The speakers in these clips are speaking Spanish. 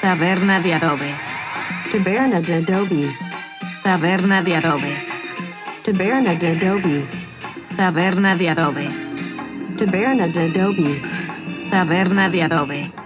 Taberna de adobe. Taberna de Adobe. Taberna de adobe. Taberna de Adobe. Taberna de adobe. Taberna de Adobe. Taberna de adobe.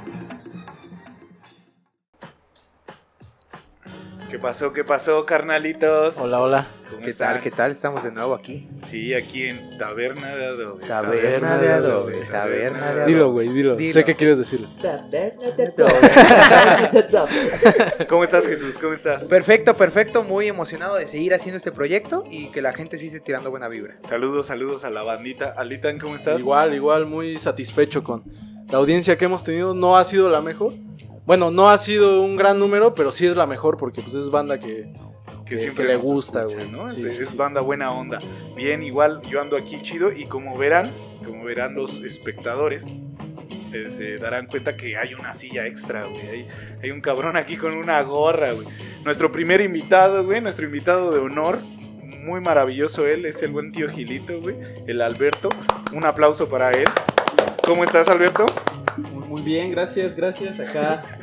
Pasó? ¿Qué pasó, carnalitos? Hola, hola. ¿Cómo ¿Qué están? tal? ¿Qué tal? Estamos de nuevo aquí. Sí, aquí en Taberna de Adobe. Taberna de Adobe. Taberna de Adobe. Dilo, güey, dilo. Dilo. Sé que quieres decirlo. ¿Cómo estás, Jesús? ¿Cómo estás? Perfecto, perfecto. Muy emocionado de seguir haciendo este proyecto y que la gente esté tirando buena vibra. Saludos, saludos a la bandita. Alitan, ¿cómo estás? Igual, igual, muy satisfecho con la audiencia que hemos tenido. No ha sido la mejor. Bueno, no ha sido un gran número, pero sí es la mejor porque pues es banda que... que que- siempre que le gusta, escucha, güey. ¿no? Sí, es sí, es sí. banda buena onda. Bien, igual yo ando aquí chido y como verán, como verán los espectadores, eh, se darán cuenta que hay una silla extra, güey. Hay, hay un cabrón aquí con una gorra, güey. Nuestro primer invitado, güey, nuestro invitado de honor. Muy maravilloso él, es el buen tío Gilito, güey, el Alberto. Un aplauso para él. ¿Cómo estás, Alberto? Muy, muy bien, gracias, gracias. Acá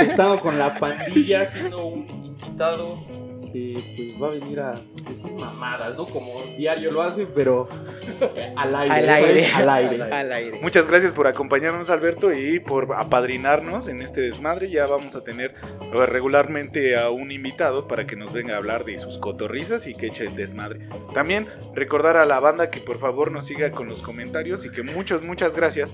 estamos con la pandilla siendo un invitado que pues va a venir a decir mamadas, ¿no? Como diario lo hace, pero al aire. Al aire. es, Al aire. Al aire. Muchas gracias por acompañarnos, Alberto, y por apadrinarnos en este desmadre. Ya vamos a tener regularmente a un invitado para que nos venga a hablar de sus cotorrizas y que eche el desmadre. También recordar a la banda que por favor nos siga con los comentarios y que muchas, muchas gracias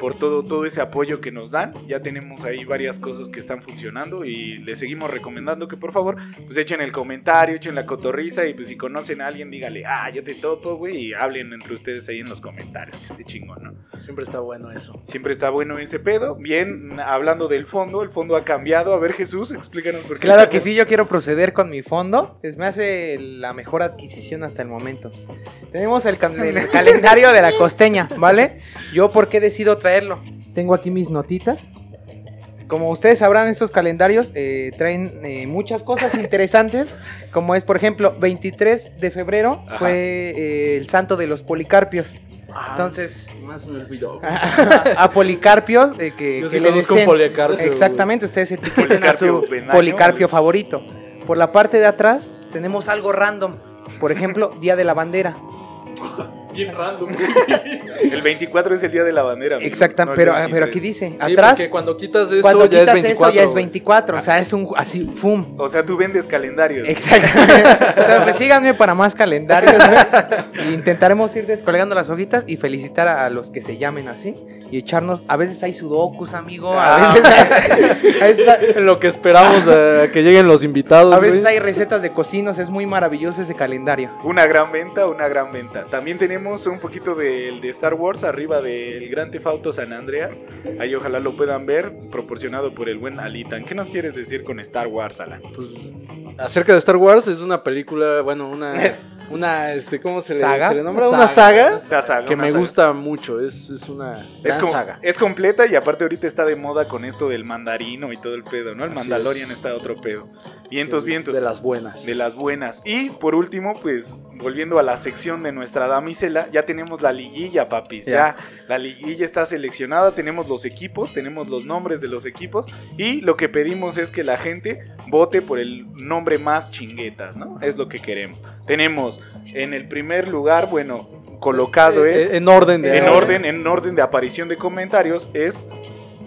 por todo, todo ese apoyo que nos dan. Ya tenemos ahí varias cosas que están funcionando y les seguimos recomendando que por favor pues echen el comentario, echen la cotorriza y pues si conocen a alguien dígale, ah, yo te topo, güey, y hablen entre ustedes ahí en los comentarios, que esté chingón, ¿no? Siempre está bueno eso. Siempre está bueno ese pedo. Bien, hablando del fondo, el fondo ha cambiado. A ver, Jesús, explícanos por qué. Claro que sí, yo quiero proceder con mi fondo. Es, me hace la mejor adquisición hasta el momento. Tenemos el, el calendario de la costeña, ¿vale? Yo, ¿por qué decido traerlo? Tengo aquí mis notitas. Como ustedes sabrán, estos calendarios eh, traen eh, muchas cosas interesantes, como es, por ejemplo, 23 de febrero Ajá. fue eh, el santo de los policarpios. Entonces, Más me olvidó. a policarpios, eh, que, Yo que sí le deseen- policarpio. Exactamente, ustedes etiqueten a su Policarpio Benaño, policarpio favorito. Por la parte de atrás tenemos algo random. Por ejemplo, Día de la Bandera. Bien random. El 24 es el día de la bandera. Exacto, no pero, 23. pero aquí dice, Sí, atrás, porque cuando quitas eso cuando ya quitas es 24. eso ya es güey. 24. O sea, es un así, ¡fum! O sea, tú vendes calendarios. Exactamente. Entonces, pues síganme para más calendarios. ¿no? Y intentaremos ir descolgando las hojitas y felicitar a los que se llamen así. Y echarnos, a veces hay sudokus, amigo. A Ah. veces hay, a veces hay- En lo que esperamos a que lleguen los invitados. a veces güey. hay recetas de cocinos. Es muy maravilloso ese calendario. Una gran venta, una gran venta. También tenemos un poquito del de Star Wars arriba del Gran Theft Auto San Andreas. Ahí ojalá lo puedan ver, proporcionado por el buen Alitan. ¿Qué nos quieres decir con Star Wars, Alan? Pues acerca de Star Wars es una película, bueno, una una este ¿cómo se le, ¿Saga? se le nombra? Una saga Esta saga, que una me saga. gusta mucho, es, es una Es, gran saga. es completa y aparte ahorita está de moda con esto del mandarino y todo el pedo, ¿no? El Así Mandalorian es. está otro pedo. Vientos, vientos. De las buenas. de las buenas. Y por último, pues volviendo a la sección de nuestra damisela, ya tenemos la liguilla, papis. Ya. Ya. la liguilla está seleccionada, tenemos los equipos, tenemos los nombres de los equipos y lo que pedimos es que la gente vote por el nombre más chinguetas, ¿no? Es lo que queremos. Tenemos en el primer lugar, bueno, colocado Eh, es eh, en orden de en orden, en orden de aparición de comentarios es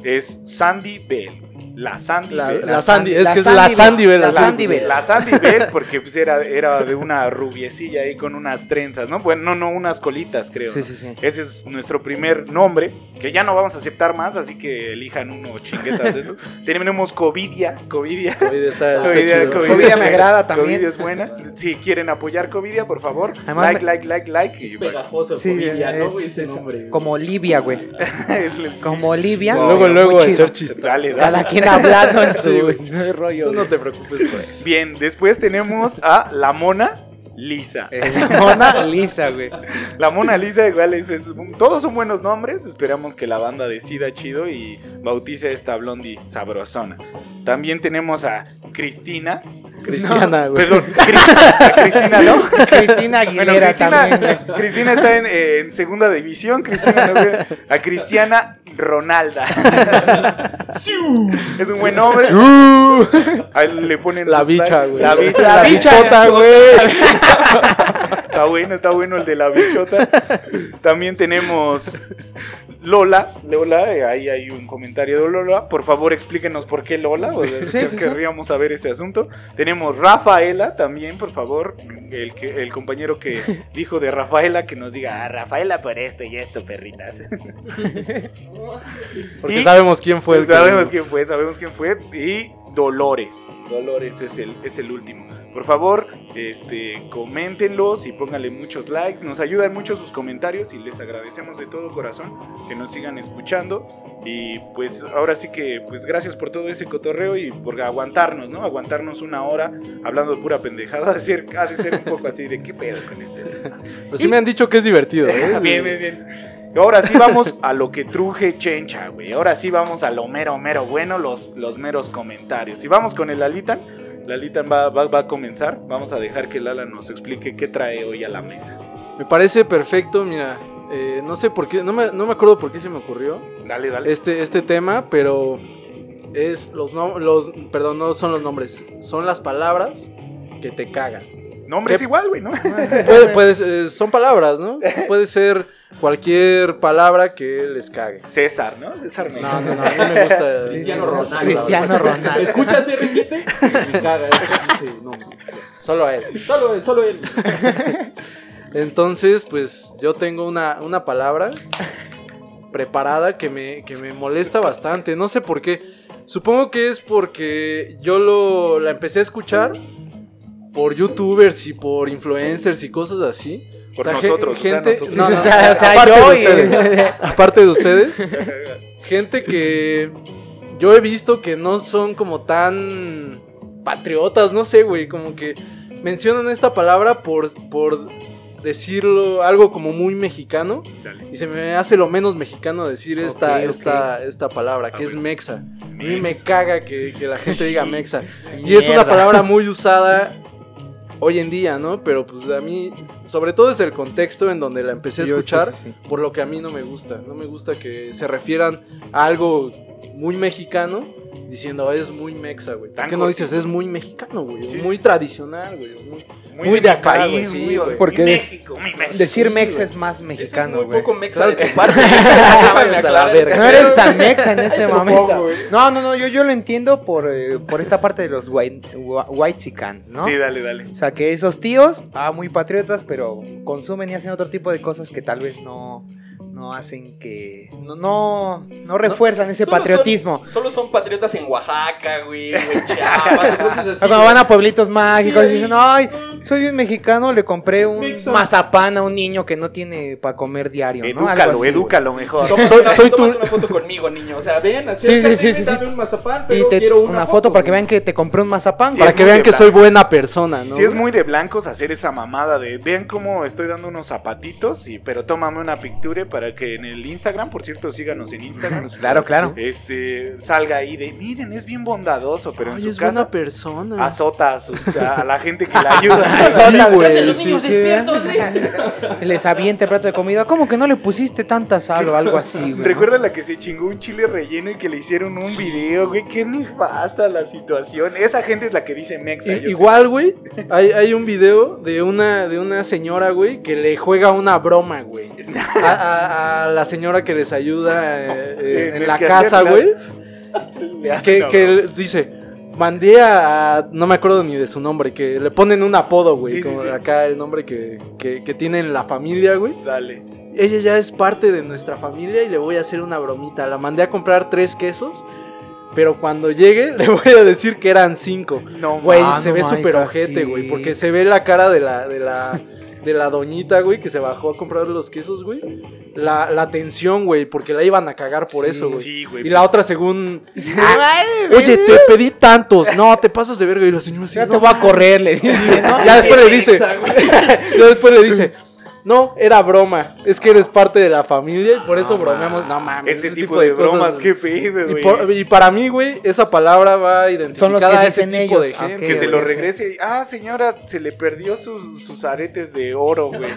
es Sandy Bell. La Sandy la, Bell. la Sandy, Sandy- es que es la Bell, Sandy Bell. la. Sandy Bell. La Sandy Bell, porque pues era, era de una rubiecilla ahí con unas trenzas, ¿no? Bueno, no, no, unas colitas, creo. Sí, ¿no? sí, sí. Ese es nuestro primer nombre, que ya no vamos a aceptar más, así que elijan uno chinguetas de estos. Tenemos Covidia, Covidia. Covid está, está Covidia, chido. Covidia. Covidia me agrada también. Covidia es buena. Si quieren apoyar Covidia, por favor, Además like, me- like, like, like. Es pegajoso, Sí, Covidia, ¿no, es- güey? Ese es nombre. güey. como Olivia, güey. Como Olivia. Luego, luego, echar chistes. Dale, dale. Cada quien hablando en Sí, su, rollo. Tú no te preocupes por eso. Bien, después tenemos a la mona Lisa. Eh, Mona Lisa, güey. La Mona Lisa igual es, es- todos son buenos nombres. Esperamos que la banda decida chido y bautice a esta blondie sabrosona. También tenemos a Cristina. Cristiana, güey. Perdón, Cris- a Cristina, ¿no? Cristina Aguilera Bueno, Cristina, también. güey. Cristina está en, en segunda división. Cristina, no, a Cristiana Ronalda. es un buen nombre. Ahí le ponen La bicha, güey. La bicha. La bichota, güey. Está bueno, está bueno el de la bichota. También tenemos Lola. Lola, eh, ahí hay un comentario de Lola. Por favor, explíquenos por qué Lola. O sea, Sí, sí, sí. querríamos saber ese asunto. Tenemos Rafaela también, por favor. El, que, el compañero que dijo de Rafaela, que nos diga, ah, Rafaela por esto y esto, perritas. Porque Y- sabemos quién fue el que- sabemos quién fue, sabemos quién fue. Y Dolores. Dolores es el, es el último. Por favor, este, coméntenlos y pónganle muchos likes. Nos ayudan mucho sus comentarios y les agradecemos de todo corazón que nos sigan escuchando. Y pues ahora sí que, pues gracias por todo ese cotorreo y por aguantarnos, ¿no? Aguantarnos una hora hablando de pura pendejada. Ha de ser, ha de ser un poco así de qué pedo con este. Pero sí me han dicho que es divertido, ¿eh? bien, bien, bien. Ahora sí vamos a lo que truje chencha, güey. Ahora sí vamos a lo mero, mero bueno, los, los meros comentarios. Y vamos con el Alitan. Lalitan va, va, va a comenzar. Vamos a dejar que Lala nos explique qué trae hoy a la mesa. Me parece perfecto, mira. eh, no sé por qué, no me, no me acuerdo por qué se me ocurrió Dale, dale. este, este tema, pero es los, no- los, perdón, no son los nombres, son las palabras que te cagan. Nombre es ¿Qué? igual, güey, ¿no? Puede, son palabras, ¿no? Puede ser cualquier palabra que les cague. César, ¿no? César No, no, no, no me gusta. Cristiano Ronaldo. Cristiano Ronaldo. ¿Escuchas R7? Me caga. eso sí, no. Solo a él. Solo él, solo él. Entonces, pues yo tengo una, una palabra preparada que me, que me molesta bastante. No sé por qué. Supongo que es porque yo lo, la empecé a escuchar por youtubers y por influencers y cosas así. Por O sea, ge- nosotros, o sea, gente, nosotros. no, no, O sea, o sea, aparte yo de ustedes, aparte de ustedes, gente que yo he visto que no son como tan patriotas, no sé, güey, como que mencionan esta palabra por, por decirlo algo como muy mexicano Dale. y se me hace lo menos mexicano decir esta, esta, esta palabra, que Ah, es mexa. A mí me caga que, que la gente diga mexa. Y es una palabra muy usada hoy en día, ¿no? Pero pues a mí, sobre todo es el contexto en donde la empecé a escuchar, sí. por lo que a mí no me gusta. No me gusta que se refieran a algo muy mexicano diciendo es muy mexa, güey. ¿Por qué no dices es muy mexicano, güey? Sí. Muy tradicional, güey. Muy- Muy, Muy de, acá, país, güey, sí, muy, güey. Porque México. Decir Sí, mexa güey. es más es mexicano, muy güey. poco mexa Claro de tu parte. No eres tan mexa en este momento. No, no, no, yo, yo lo entiendo por, eh, por esta parte de los white, whitexicans, ¿no? Sí, dale, dale. O sea, que esos tíos, ah, muy patriotas, pero consumen y hacen otro tipo de cosas que tal vez no, no hacen que... No, no, no refuerzan ese Solo patriotismo. Son, solo son patriotas en Oaxaca, güey, en Chiapas, o cosas así. Cuando van a pueblitos mágicos Sí, y dicen, ay, soy un mexicano, le compré un mazapán a un niño que no tiene para comer diario, ¿no? Edúcalo, así, güey. edúcalo mejor. Toma- Soy- soy tu- una foto conmigo, niño. O sea, ven, Sí, acércate, sí, sí, sí, dame sí. un mazapán, Y pero te- quiero una, foto para que vean que te compré un mazapán. Sí, Para que vean que soy buena persona, ¿no? Si es muy de blancos hacer esa mamada de vean cómo estoy dando unos zapatitos, y, pero tómame una picture para que en el Instagram, por cierto, síganos en Instagram. Claro, claro. Este salga ahí de miren, es bien bondadoso, pero en Ay, su es casa buena persona. azota a, sus- a la gente que la ayuda. Sí, ¿Qué güey, hacen los sí, niños sí, despiertos? Y Les avienta el plato de comida. ¿Cómo que no le pusiste tanta sal o algo así, güey? Recuerda la que se chingó un chile relleno y que le hicieron un video, güey, qué nefasta la situación. Esa gente es la que dice Mexa. I- yo sé. igual, güey, hay, hay un video de una, de una señora, güey, que le juega una broma, güey. A, a- a la señora que les ayuda eh, eh, En la casa, güey. Que, que dice, mandé a, No me acuerdo ni de su nombre, que le ponen un apodo, güey. Sí, como sí. acá el nombre que, que, que tiene en la familia, güey. Dale. Ella ya es parte de nuestra familia y le voy a hacer una bromita. La mandé a comprar tres quesos. Pero cuando llegue le voy a decir que eran cinco. No, Güey, Ah, se no ve súper ojete, güey. Porque se ve la cara de la, de la, de la doñita, güey, que se bajó a comprar los quesos, güey. La, la tensión, güey, porque la iban a cagar por Sí, eso, güey. Sí, güey. Y la otra según... Ay, Oye, te pedí tantos. No, te pasas de verga. Y la señora así, Ya "No te voy a correr, le dice, ¿no? Ya después le dice, ya después le dice, no, era broma. Es que eres parte de la familia y por eso No bromeamos. No mames, Ese, tipo, de, bromas, cosas- qué pedo, y, güey. por- y para mí, güey, esa palabra va Son los identificada que a ese tipo ellos, de ah, gente. Que se lo regrese. Ah, señora, se le perdió sus, sus aretes de oro, güey.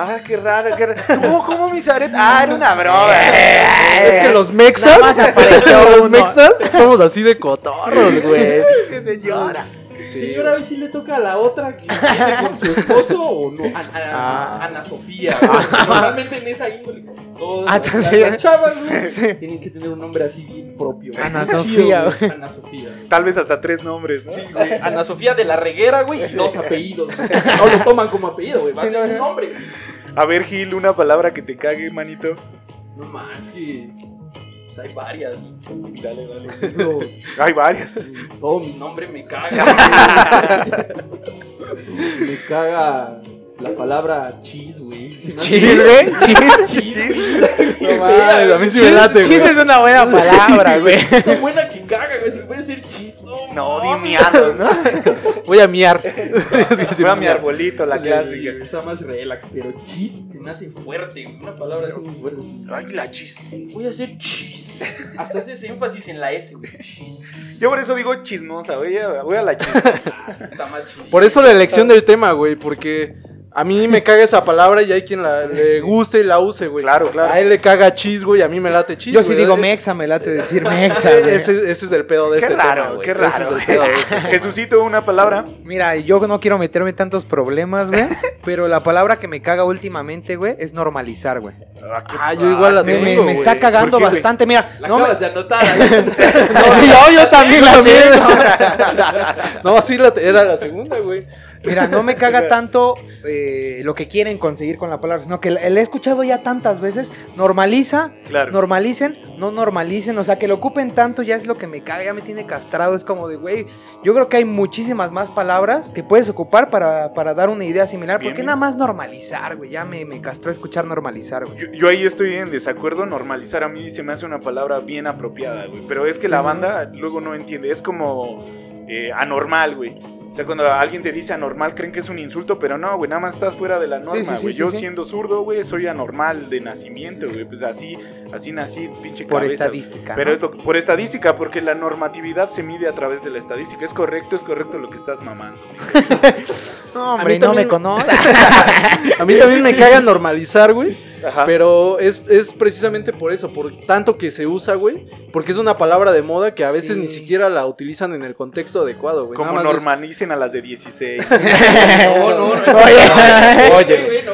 Ah, qué raro, qué raro. ¿Cómo, cómo mis aretes? Ah, era una broma. Es que los mexas, Nada más apareció los uno. mexas somos así de cotorros, güey. Se llora. Señora, hoy sí le toca a la otra que viene con su esposo o no. A- a- Ah. Ana Sofía. güey. Normalmente en esa índole, todas Ah, las, chavas, güey, Sí. tienen que tener un nombre así bien propio. Ana Chido, Sofía, güey. Ana Sofía. güey. Tal vez hasta tres nombres, ¿no? Sí, güey. Ana Sofía de la Reguera, güey, y dos apellidos. güey. No lo toman como apellido, güey. Va a Sí, ser no, un no. nombre. A ver, Gil, una palabra que te cague, manito. No más que. Hay varias. Dale, dale. Hay varias. todo mi nombre me caga. me caga la palabra cheese, güey. Se me hace- Chis, güey. Chis. Cheese, güey. No mames, a mí sí me late, chis güey. es una buena palabra, güey. Es tan buena que caga, güey. Si puede ser cheese, no. No, di miados, ¿no? Voy a miar. Es que sí, Fue a mi arbolito, la clásica. Está más relax, pero cheese se me hace fuerte, güey. Una palabra así muy fuerte. Ay, la chis. Voy a hacer cheese. Hasta haces énfasis en la S, güey. Cheese. Yo por eso digo chismosa, voy a, voy a la chis. Ah, está más chido. Por eso la elección del tema, güey, porque a mí me caga esa palabra y hay quien la, le guste y la use, güey. Claro, claro. A él le caga chis, güey, a mí me late chis. Yo sí güey. digo Eh, mexa, me late decir mexa, güey. Ese, ese es el pedo de Qué este raro, tema, güey. qué Ese raro. es el pedo de este. Jesucito, una palabra. Mira, yo no quiero meterme en tantos problemas, güey. Pero la palabra que me caga últimamente, güey, es normalizar, güey. Ah, yo igual la Me, me- tengo, me está cagando bastante. Mira, La no me- acabas de anotar. No, yo, yo también la También. No, sí, la, era la segunda, güey. Mira, no me caga tanto eh, lo que quieren conseguir con la palabra, sino que la la he escuchado ya tantas veces. Normaliza, Claro. normalicen, no normalicen. O sea, que lo ocupen tanto ya es lo que me caga, ya me tiene castrado. Es como de, güey, yo creo que hay muchísimas más palabras que puedes ocupar para, para dar una idea similar. Bien, ¿Por qué bien. nada más normalizar, güey? Ya me, me castró escuchar normalizar, güey. Yo, yo ahí estoy en desacuerdo. Normalizar a mí se me hace una palabra bien apropiada, güey. Pero es que la banda luego no entiende. Es como eh, anormal, güey. O sea, cuando alguien te dice anormal, creen que es un insulto, pero no, güey, nada más estás fuera de la norma, Sí, sí, sí, güey. sí, Yo sí. siendo zurdo, güey, soy anormal de nacimiento, güey. Pues así, así nací, pinche Por cabeza, estadística. Pero ¿no? es lo- por estadística, porque la normatividad se mide a través de la estadística. Es correcto, es correcto lo que estás mamando. No, hombre, A mí no también me conoce. A mí también me caga normalizar, güey. Ajá. Pero es, es precisamente por eso, por tanto que se usa, güey. Porque es una palabra de moda que a veces Sí. ni siquiera la utilizan en el contexto adecuado, güey. como es- normalicen a las de 16. No, no, no. Oye. Oye, güey, no.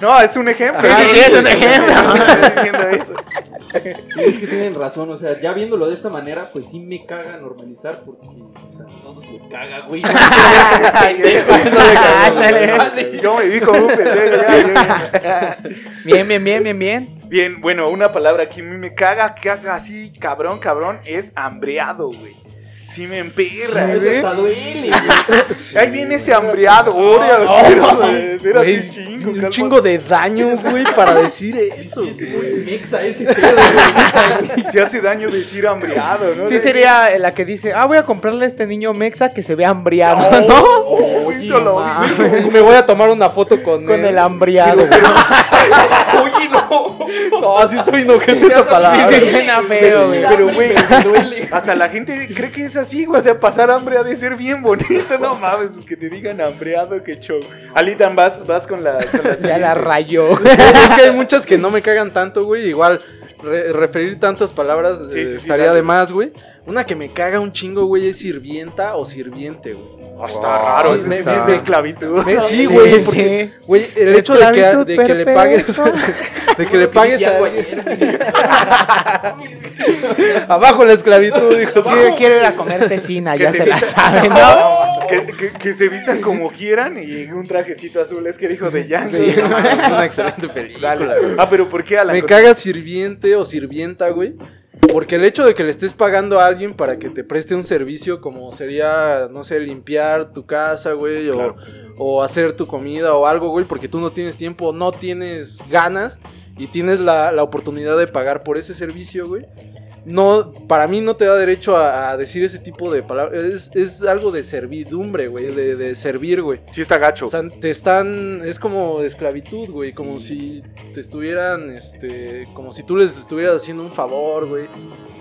No, es un ejemplo. Sí, sí, sí, es un ejemplo. Estoy diciendo eso. Sí, es que tienen razón, o sea, ya viéndolo de esta manera, pues sí me caga normalizar porque, o sea, a todos les caga, güey. Ándale. Yo me vi como un pendejo. Bien, bien, bien, bien, bien. Bien, bueno, una palabra que a mí me caga, caga así, cabrón, cabrón, es hambreado, güey. Sí me emperra, Eso güey. hasta duele, güey. Ahí viene ese espérate, Güey, un chingo, un chingo de daño, güey, para decir Sí, eso. sí, es muy mexa ese pedo, güey. Se hace daño decir hambreado, ¿no? Sí sería la que dice, ah, voy a comprarle a este niño mexa que se ve hambriado, ¿no? Oye, Lo mames. Me voy a tomar una foto con, Con él. el hambriado. Oye, no. No, sí estoy inocente esa palabra. Sí, sí, suena feo, güey. Pero, güey, hasta la gente cree que es así, güey. O sea, pasar hambre ha de ser bien bonito. No mames, pues que te digan hambreado, qué show. Alitan, vas, vas con la. Con la Ya la rayó. es que hay muchas que no me cagan tanto, güey. Igual, re- referir tantas palabras Sí, eh, sí, sí, estaría dale. de más, güey. Una que me caga un chingo, güey, es sirvienta o sirviente, güey. Ah, está raro, Sí, eso me- es me- de esclavitud. Me- sí, Sí, güey, sí. porque, güey, el hecho de que, de que le pagues, de que le pagues a abajo la esclavitud, dijo. Quiero, quiero ir a comer cecina, ya se la saben, ¿no? Que, que- que se vistan como quieran y un trajecito azul es que dijo de Yang. Sí, no es una excelente película, Dale. güey. Ah, pero ¿por qué Alan? Me caga sirviente o sirvienta, güey. Porque el hecho de que le estés pagando a alguien para que te preste un servicio como sería, no sé, limpiar tu casa, güey, o, o hacer tu comida o algo, güey, porque tú no tienes tiempo, no tienes ganas y tienes la, la oportunidad de pagar por ese servicio, güey. No, para mí no te da derecho a, a decir ese tipo de palabras. Es, es algo de servidumbre, güey, de, de servir, güey. Sí está gacho. O sea, te están. Es como esclavitud, güey. Como si te estuvieran. Este. Como si tú les estuvieras haciendo un favor, güey.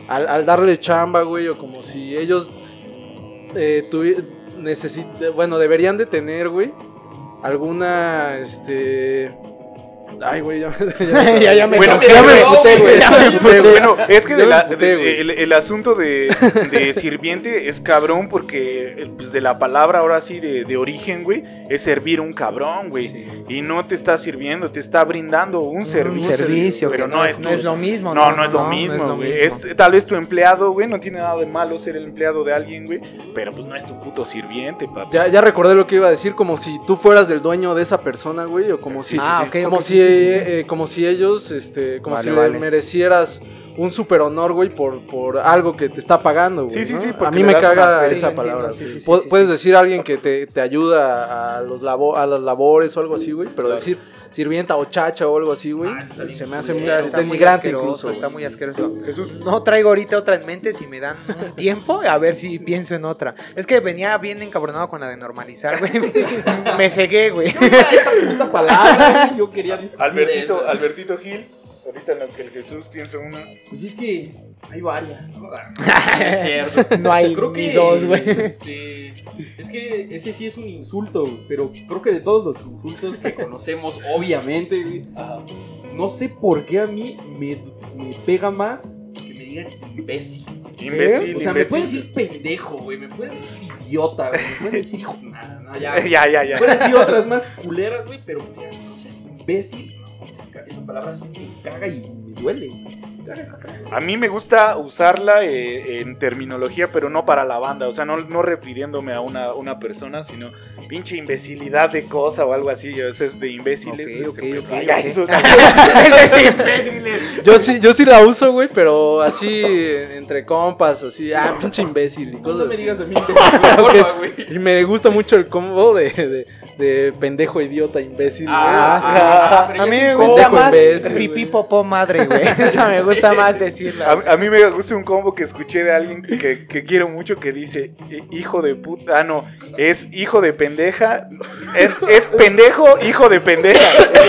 Al, al darle chamba, güey. O como si ellos. Eh, Bueno, deberían de tener, güey. alguna, este... Ay, güey, ya, Ya, ya me Bueno, ya me güey. emputé, güey. Ya me. Bueno, es que Ya de me la- emputé, de- güey. el, el asunto de, de sirviente es cabrón porque pues, de la palabra ahora sí de, de origen, güey, es servir un cabrón, güey. Sí. Y no te está sirviendo, te está brindando un, Un servicio. servicio, pero que no, es, no es lo mismo. No, no, es lo no mismo, es lo güey. mismo. Es tal vez tu empleado, güey, no tiene nada de malo ser el empleado de alguien, güey, pero pues no es tu puto sirviente, papá. Ya, ya recordé lo que iba a decir, como si tú fueras del dueño de esa persona, güey, o como si, Ah, como si. Eh, como si ellos, este, como Vale, si vale. le merecieras un super honor, güey, por, por algo que te está pagando, güey. Sí, sí, ¿no? sí, A porque mí me caga sí, esa palabra. sí, sí, sí, Pu- sí, Puedes sí. decir a alguien que te, te ayuda a los labo- a las labores o algo así, güey, pero Claro. decir sirvienta o chacha o algo así, güey, Ah, bien se me hace muy Está, asqueroso, incluso. está muy asqueroso. Jesús. No traigo ahorita otra en mente si me dan un tiempo, a ver si pienso en otra. Es que venía bien encabronado con la de normalizar, güey. Me cegué, güey. Esa puta palabra, yo quería discutir Albertito, eso. Albertito Gil, ahorita en lo que el Jesús piensa una. Pues es que hay varias, ¿no? Es cierto. No hay Creo ni que dos, güey. este, es que ese sí es un insulto, güey, pero creo que de todos los insultos que conocemos, obviamente, güey, no sé por qué a mí me, me pega más que me digan imbécil. Imbécil, O sea, me pueden decir pendejo, güey, me pueden decir idiota, güey, me pueden decir hijo, nada, no, ya. Ya, ya, ya. Me pueden decir otras más culeras, güey, pero que me digan, no seas imbécil, no, esa, esa palabra sí me caga y me duele. Palabra. A mí me gusta usarla eh, en terminología, pero no para la banda. O sea, no, no refiriéndome a una, una persona, sino pinche imbecilidad de cosa o algo así. Eso es de imbéciles. Ya, ok. eso- Yo sí, yo sí la uso, güey, pero así entre compas, así, ah, pinche imbécil y No me así. digas a mí de. Y me gusta mucho el combo de, de, de pendejo, idiota, imbécil. Ah, sí. Ajá. pero A mí es me gusta más imbécil, pipí popó madre, güey. Esa me gusta más decirla. A, a mí me gusta un combo que escuché de alguien que, que quiero mucho que dice eh, hijo de puta. Ah, no, es hijo de pendeja. Es, es pendejo, hijo de pendeja.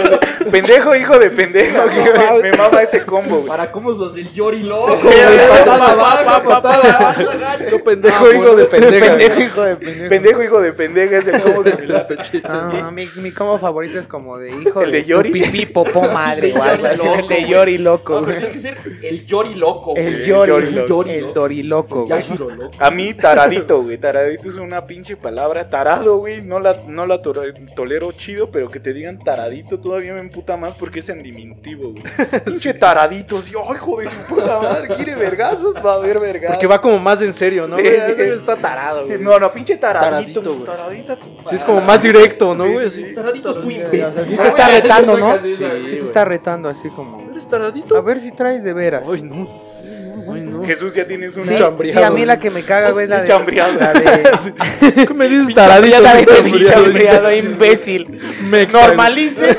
pendejo, hijo de pendeja. me, me mama ese combo, güey. Para cómo los del Yori loco. Sí, güey, patada patada pa. abajo, Yo pendejo, Ah, hijo pues, de pendeja. Pendejo, hijo de pendejo. Pendejo, hijo de pendeja es el combo que me late. No, mi, mi combo favorito es como de hijo ¿El de tu Yori? pipí popó madre o algo así. Loco, El de. Yori loco, No, pero güey. tiene que ser el Yori loco. El güey. Yori, Yori loco. Yori el loco. Dori loco, güey. Yashiro loco. A mí, taradito, güey. Taradito es una pinche palabra. Tarado, güey. No la, no la to- tolero chido, pero que te digan taradito todavía me emputa más porque es en diminutivo, güey. Pinche taraditos. Yo, ay, hijo de su puta madre. ¿Quiere vergazos? Va a haber vergazos. Porque va como más en serio, ¿no? Sí. güey? Está tarado, güey. No, no, pinche taradito. Taradito, güey. taradita. Sí, es como más directo, ¿no, güey? sí. Taradito sea, imbécil. sí te está retando, ¿no? Sí, Sí, sí, te está retando así como. ¿Eres taradito? A ver si traes de veras. Ay, no. Ay, no. Jesús, ya tienes una. Sí, chambreado, sí, a mí la que me caga, güey, es la de. Chambreado. La de. ¿Qué me dices taradito? Chambreado, imbécil. Mexa, Normalice.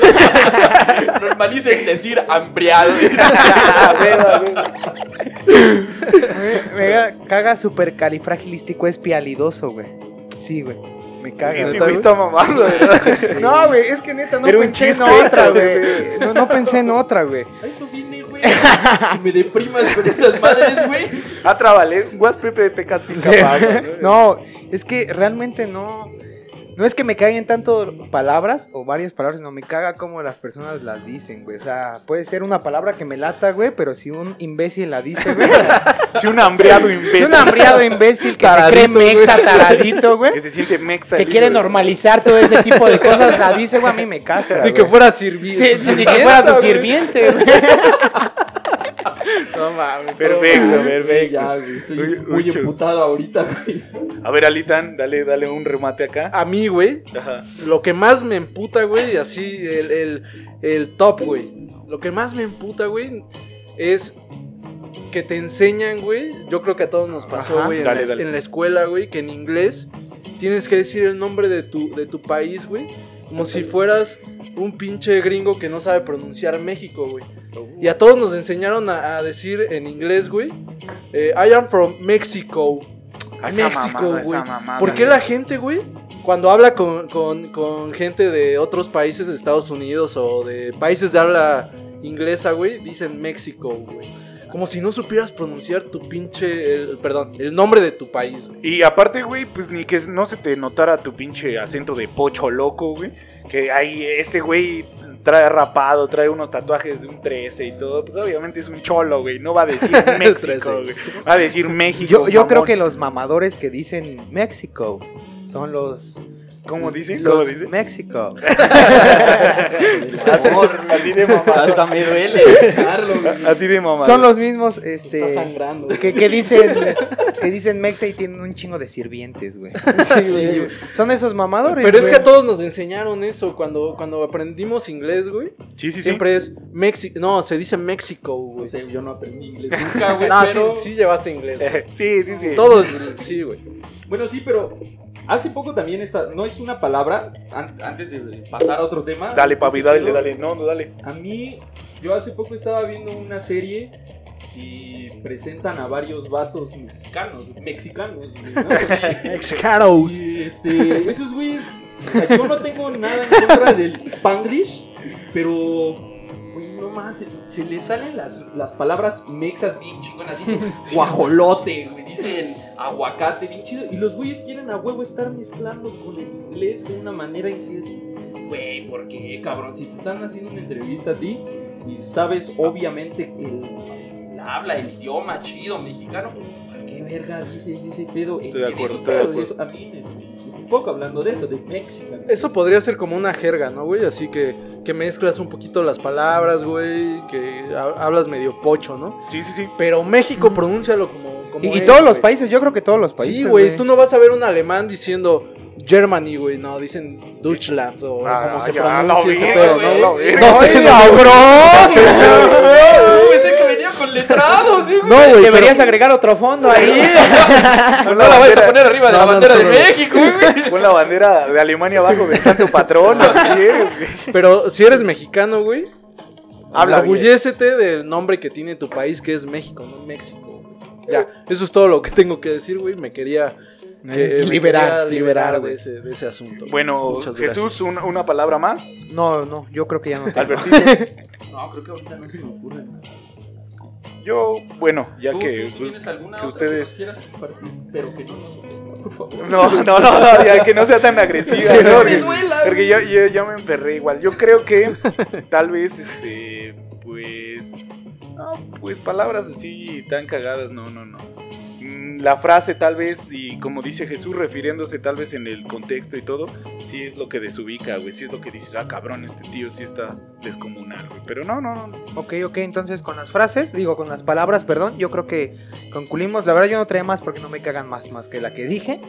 Normalicen decir hambriado. A ver, a ver. Me, me ga- caga supercalifragilístico espialidoso, güey. Sí, güey. Me caga. Este ¿Neta, güey está mamando, ¿verdad? No, güey, es que neta no pensé en otra, güey. No, no pensé en otra, güey. A eso vine, güey. Que me deprimas con esas madres, güey. Ah, trabale. Guas Pepe Pecas No, es que realmente no. No es que me caguen tanto palabras o varias palabras, no me caga como las personas las dicen, güey. O sea, puede ser una palabra que me lata, güey, pero si un imbécil la dice, güey. Si un hambriado Si imbécil. un hambriado imbécil que se Taradito, cree güey. mexa taradito, güey. Que se siente mexa. Que quiere normalizar todo ese tipo de cosas, la dice, güey, a mí me castra. Ni que fuera sirviente. Sí, ni que fuera su sirviente, güey. No mames. Perfecto, perfecto. Ya, güey. Estoy Uy, muy muchos. emputado ahorita, güey. A ver, Alitan, dale, dale un remate acá. A mí, güey, Ajá. lo que más me emputa, güey, así, el, el, el top, güey. Lo que más me emputa, güey, es que te enseñan, güey. Yo creo que a todos nos pasó, Ajá, güey, en, la, dale. en la escuela, güey, que en inglés tienes que decir el nombre de tu, de tu país, güey. Como si fueras un pinche gringo que no sabe pronunciar México, güey. Y a todos nos enseñaron a, a decir en inglés, güey. eh, I am from Mexico. Ah, México, güey. ¿Por qué la gente, güey, cuando habla con, con- con gente de otros países de Estados Unidos o de países de habla inglesa, güey, dicen México, güey? Como si no supieras pronunciar tu pinche, el- perdón, el nombre de tu país, güey. Y aparte, güey, pues ni que no se te notara tu pinche acento de pocho loco, güey. Que ahí este güey trae rapado, trae unos tatuajes de un 13 y todo. Pues obviamente es un cholo, güey. No va a decir 13. México, güey. Va a decir México. Yo, yo creo que los mamadores que dicen México son los. ¿Cómo dicen? ¿Cómo dicen? México. Así, así de mamá. Hasta me duele. Así de mamá. Son los mismos, este. Está sangrando. Que, que dicen, que dicen Mexa y tienen un chingo de sirvientes, güey. Sí, güey. Son esos mamadores. Pero es que a todos nos enseñaron eso cuando, cuando aprendimos inglés, güey. Sí, sí, sí. Siempre es México. No, se dice México, No güey. sé, yo no aprendí inglés nunca, güey. No, pero... sí, sí llevaste inglés, güey. Sí, sí, sí. Todos, sí, güey. Bueno, sí, pero hace poco también esta, no es una palabra, an- antes de pasar a otro tema. Dale, de papi, dale, dale. No, no, dale. A mí, yo hace poco estaba viendo una serie y presentan a varios vatos mexicanos, mexicanos. Mexicanos. Y este, esos güeyes, o sea, yo no tengo nada en contra del Spanglish, pero, güey, no más, se, se les salen las, las palabras mexas bien chingonas. Dicen guajolote, güey, dicen aguacate, bien chido. Y los güeyes quieren a huevo estar mezclando con el inglés de una manera en que es, güey, ¿por qué, cabrón? Si te están haciendo una entrevista a ti y sabes, obviamente, el, el habla, el idioma chido mexicano, ¿para qué verga dices ese pedo? Estoy de acuerdo, estoy de pedos, acuerdo. eso a mí me, un poco hablando de eso, de Mexican. Eso podría ser como una jerga, ¿no, güey? Así que, que mezclas un poquito las palabras, güey. Que ha- hablas medio pocho, ¿no? Sí, sí, sí. Pero México, pronúncialo como. como Y, y es, todos los güey. países, yo creo que todos los países. Sí, güey. Tú no vas a ver un alemán diciendo Germany, güey. No, dicen Deutschland o Ah, como se ya, pronuncia ese verga, pedo, güey, ¿no? la verga. No sé, ¡Ay, no, cabrón! Con letrados, ¿sí, güey? No, güey. Deberías pero- agregar otro fondo ahí. No la vayas a poner arriba de No, la no, bandera no, de. México, güey. Pon la bandera de Alemania abajo del santo patrón. si quieres, güey. Pero si eres mexicano, güey. Habla. Orgullécete del nombre que tiene tu país, que es México, no México. güey. Ya, eso es todo lo que tengo que decir, güey. Me quería que- me liberar, liberar, liberar de güey. ese, de ese asunto. Bueno, Muchas Jesús, una, una palabra más. No, no, yo creo que ya no tengo. Albertito. No, creo que ahorita no se me ocurre. Yo, bueno, ya ¿Tú, que. tú tienes alguna que otra que ustedes- nos quieras compartir? Pero que no nos ofenda, por favor. No, no, no, no, ya que no sea tan agresiva. Sí, ¿no? Porque- Porque yo, yo, yo me emperré igual. Yo creo que tal vez, este, pues. No, pues palabras así tan cagadas, no, no, no. La frase tal vez, y como dice Jesús, refiriéndose tal vez en el contexto y todo, sí es lo que desubica, güey. Sí es lo que dices, ah, cabrón, este tío sí está descomunal, güey. Pero no, no, no. Ok, ok, entonces con las frases, digo con las palabras, perdón, yo creo que concluimos. La verdad yo no traía más porque no me cagan más, más que la que dije.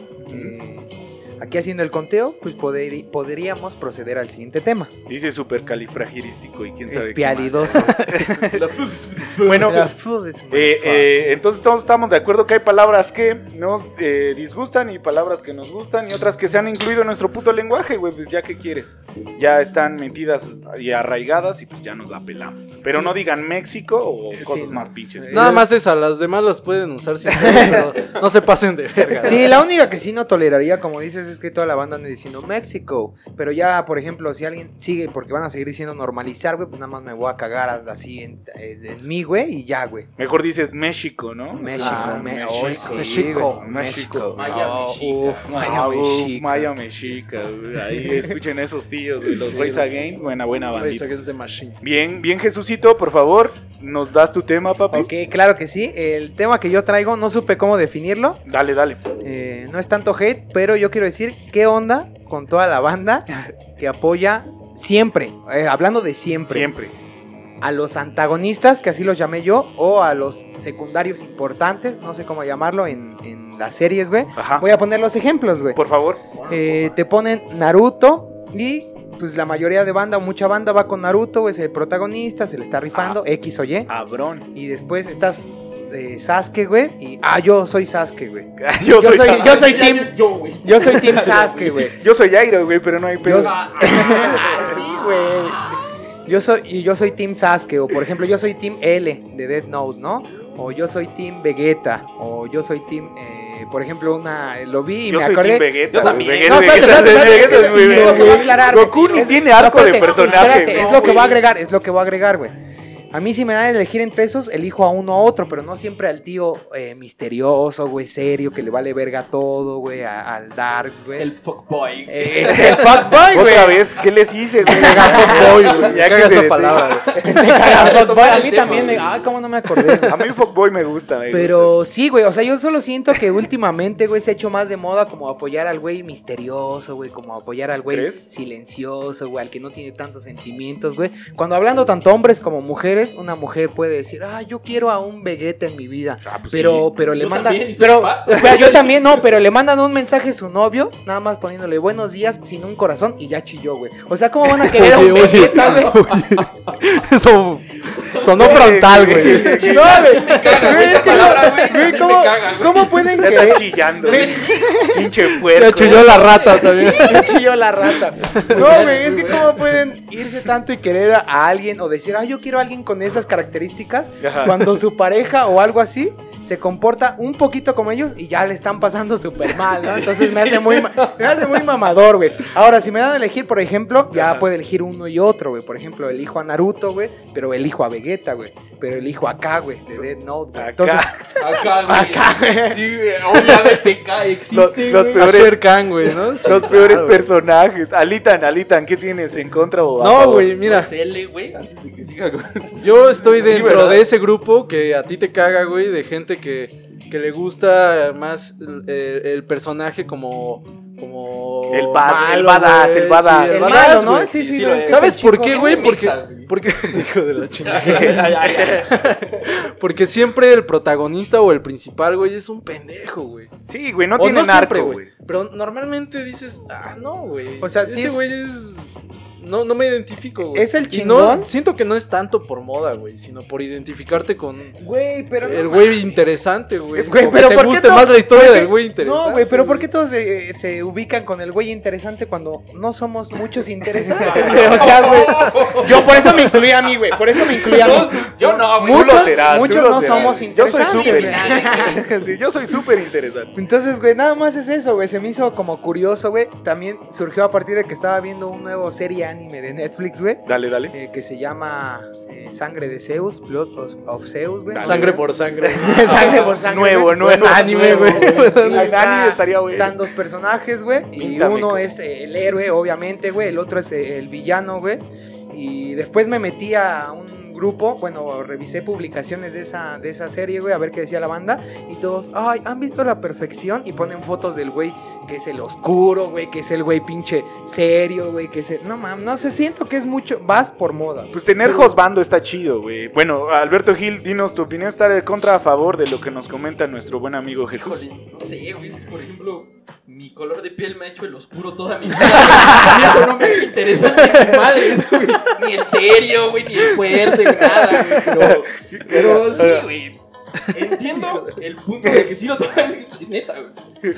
Aquí haciendo el conteo, pues poder- podríamos proceder al siguiente tema. Dice supercalifragirístico y quién sabe qué Espialidoso. Bueno, La food is my Eh, eh, entonces todos estamos de acuerdo que hay palabras que nos eh, disgustan y palabras que nos gustan y otras que se han incluido en nuestro puto lenguaje, güey, pues ya que quieres. Ya están metidas y arraigadas y pues ya nos la pelamos. Pero no digan México o cosas no. más pinches. Eh, Nada más esa, las demás las pueden usar sin pero no se pasen de verga. Sí, la única que sí no toleraría, como dices, es que toda la banda anda diciendo México. Pero ya, por ejemplo, si alguien sigue, porque van a seguir diciendo normalizar, güey, pues nada más me voy a cagar así en, en- en mí, güey, y ya, güey. Mejor dices México, ¿no? México, Ah, me- México. oh, sí, México, México. Maya Oh, Mexica. uf, Maya Ah, Mexica. Maya Mexica, güey. Ahí escuchen esos tíos, güey, los Race Against, buena, buena Race bandita. Against the Machine. Bien, bien, Jesucito, por favor, ¿nos das tu tema, papi? Ok, claro que sí. El tema que yo traigo, no supe cómo definirlo. Dale, dale. Eh, no es tanto hate, pero yo quiero decir qué onda con toda la banda que apoya siempre, eh, hablando de siempre, Siempre. a los antagonistas, que así los llamé yo, o a los secundarios importantes, no sé cómo llamarlo en, en las series, güey. Ajá. Voy a poner los ejemplos, güey. Por favor. Eh, te ponen Naruto y pues la mayoría de banda, mucha banda va con Naruto, es el protagonista, se le está rifando, X o Y. Cabrón. Y después estás eh, Sasuke, güey. Y ah, yo soy Sasuke, güey. Yo, Yo soy, yo soy team- Yo, güey. Yo soy Team Sasuke, güey. yo soy Jairo, güey, pero no hay pedo. Yo- sí, güey. Yo soy, y yo soy Team Sasuke, o por ejemplo, yo soy Team L de Dead Note, ¿no? O yo soy Team Vegeta, o yo soy Team, eh, por ejemplo, una, lo vi y Yo me soy acordé. Team Vegeta. Yo también. Vegeta, No, espérate, espérate, es lo que bien. voy a aclarar, Goku güey. ni Es- tiene no, arco de espérate, personaje. espérate, güey. es lo que voy a agregar, es lo que voy a agregar, güey. A mí si me dan a elegir entre esos, elijo a uno a otro, pero no siempre al tío eh, misterioso, güey, serio, que le vale verga todo, güey, a- al Darks, güey. El fuckboy. Eh, es el fuckboy, güey. Otra vez, ¿qué les hice, güey? Fuckboy, güey. Ya que Caga se palabra, güey. El fuckboy. A mí también me... güey. Ah, cómo no me acordé. güey. A mí fuckboy me gusta, me Pero sí, güey, o sea, yo solo siento que últimamente, güey, se ha hecho más de moda como apoyar al güey misterioso, güey, como apoyar al güey ¿Crees? silencioso, güey, al que no tiene tantos sentimientos, güey. Cuando hablando tanto hombres como mujeres, una mujer puede decir, ah, yo quiero a un Vegeta en mi vida. Ah, pues Pero, sí. pero le Yo mandan, también, pero, yo también, no, pero le mandan un mensaje a su novio, nada más poniéndole buenos días sin un corazón y ya chilló, güey. O sea, ¿cómo van a querer a un oye, Vegeta, güey? Eso sonó frontal, güey. No, güey. me Güey, es que me ¿cómo. ¿cómo pueden está chillando, güey. Pinche puerco. Ya chilló la rata también. Me chilló la rata. No, güey, es que cómo pueden irse tanto y querer a, alguien o decir, ah, yo quiero a alguien con esas características Ajá. cuando su pareja o algo así se comporta un poquito como ellos y ya le están pasando súper mal, ¿no? Entonces me hace muy, me hace muy mamador, güey. Ahora, si me dan a elegir, por ejemplo, ya Ajá. puedo elegir uno y otro, güey. Por ejemplo, elijo a Naruto, güey, pero elijo a Vegeta, güey. Pero elijo a K, güey, de Dead Note, güey. Acá. Entonces, Acá, güey. acá, güey. Sí, güey. Obviamente K existe, Los- peores- Khan, güey, ¿no? Sí, Los peores claro, personajes. Alitan, Alitan, ¿qué tienes en contra o a No, favor? güey, mira, Pues L, güey, antes de que siga, güey. yo estoy dentro de ese grupo que a ti te caga, güey, de gente que, que le gusta más el, el personaje como... como El bad- el badass, el badass. sí, El badass, malo, ¿no? Sí, sí, Sí, ¿Sabes por qué, güey? Porque, porque, hijo de la chingada. Porque siempre el protagonista o el principal, güey, es un pendejo, güey. Sí, güey, no O tiene siempre, narco, güey. Pero normalmente dices, ah, no, güey. O sea, sí ese es- güey es. No, no me identifico, güey. Es el no- chingón. siento que no es tanto por moda, güey, sino por identificarte con Güey, pero no el mames. güey interesante, güey. Güey, que te ¿por qué guste más la historia del güey interesante. No, güey, pero ¿por qué todos se, se ubican con el güey interesante cuando no somos muchos interesantes, güey? O sea, güey. Yo por eso me incluí a mí, güey. Por eso me incluí a mí. Yo no, güey. Tú lo Muchos- serás, muchos lo no serás. somos Yo soy interesantes, súper Sí, yo soy súper interesante. Entonces, güey, nada más es eso, güey. Se me hizo como curioso, güey. También surgió a partir de que estaba viendo un nuevo serie anime de Netflix, güey. Dale, dale. eh, que se llama eh, Sangre de Zeus, Blood of, of Zeus, güey. Sangre por sangre. sangre por sangre. Nuevo, güey. nuevo. Anime, güey. güey. Anime estaría bueno. Están dos personajes, güey. Y uno es eh, el héroe, obviamente, güey. El otro es eh, el villano, güey. Y después me metí a un grupo, bueno, revisé publicaciones de esa, de esa serie, güey, a ver qué decía la banda. Y todos, ay, ¿han visto la perfección? Y ponen fotos del güey que es el oscuro, güey, que es el güey pinche serio, güey, que es el... No, mames, no sé, siento que es mucho... Vas por moda. Pues tener Josbando está chido, güey. Bueno, Alberto Gil, dinos tu opinión. ¿Está de contra a favor de lo que nos comenta nuestro buen amigo Jesús? Híjole, no sé, güey. Es que, por ejemplo, mi color de piel me ha hecho el oscuro toda mi vida. y eso no me ha hecho interesante ni madres, güey. Ni el serio, güey, ni el fuerte, güey, nada, güey. Pero, pero sí, güey. Entiendo el punto de que sí lo toman, es, es neta, güey.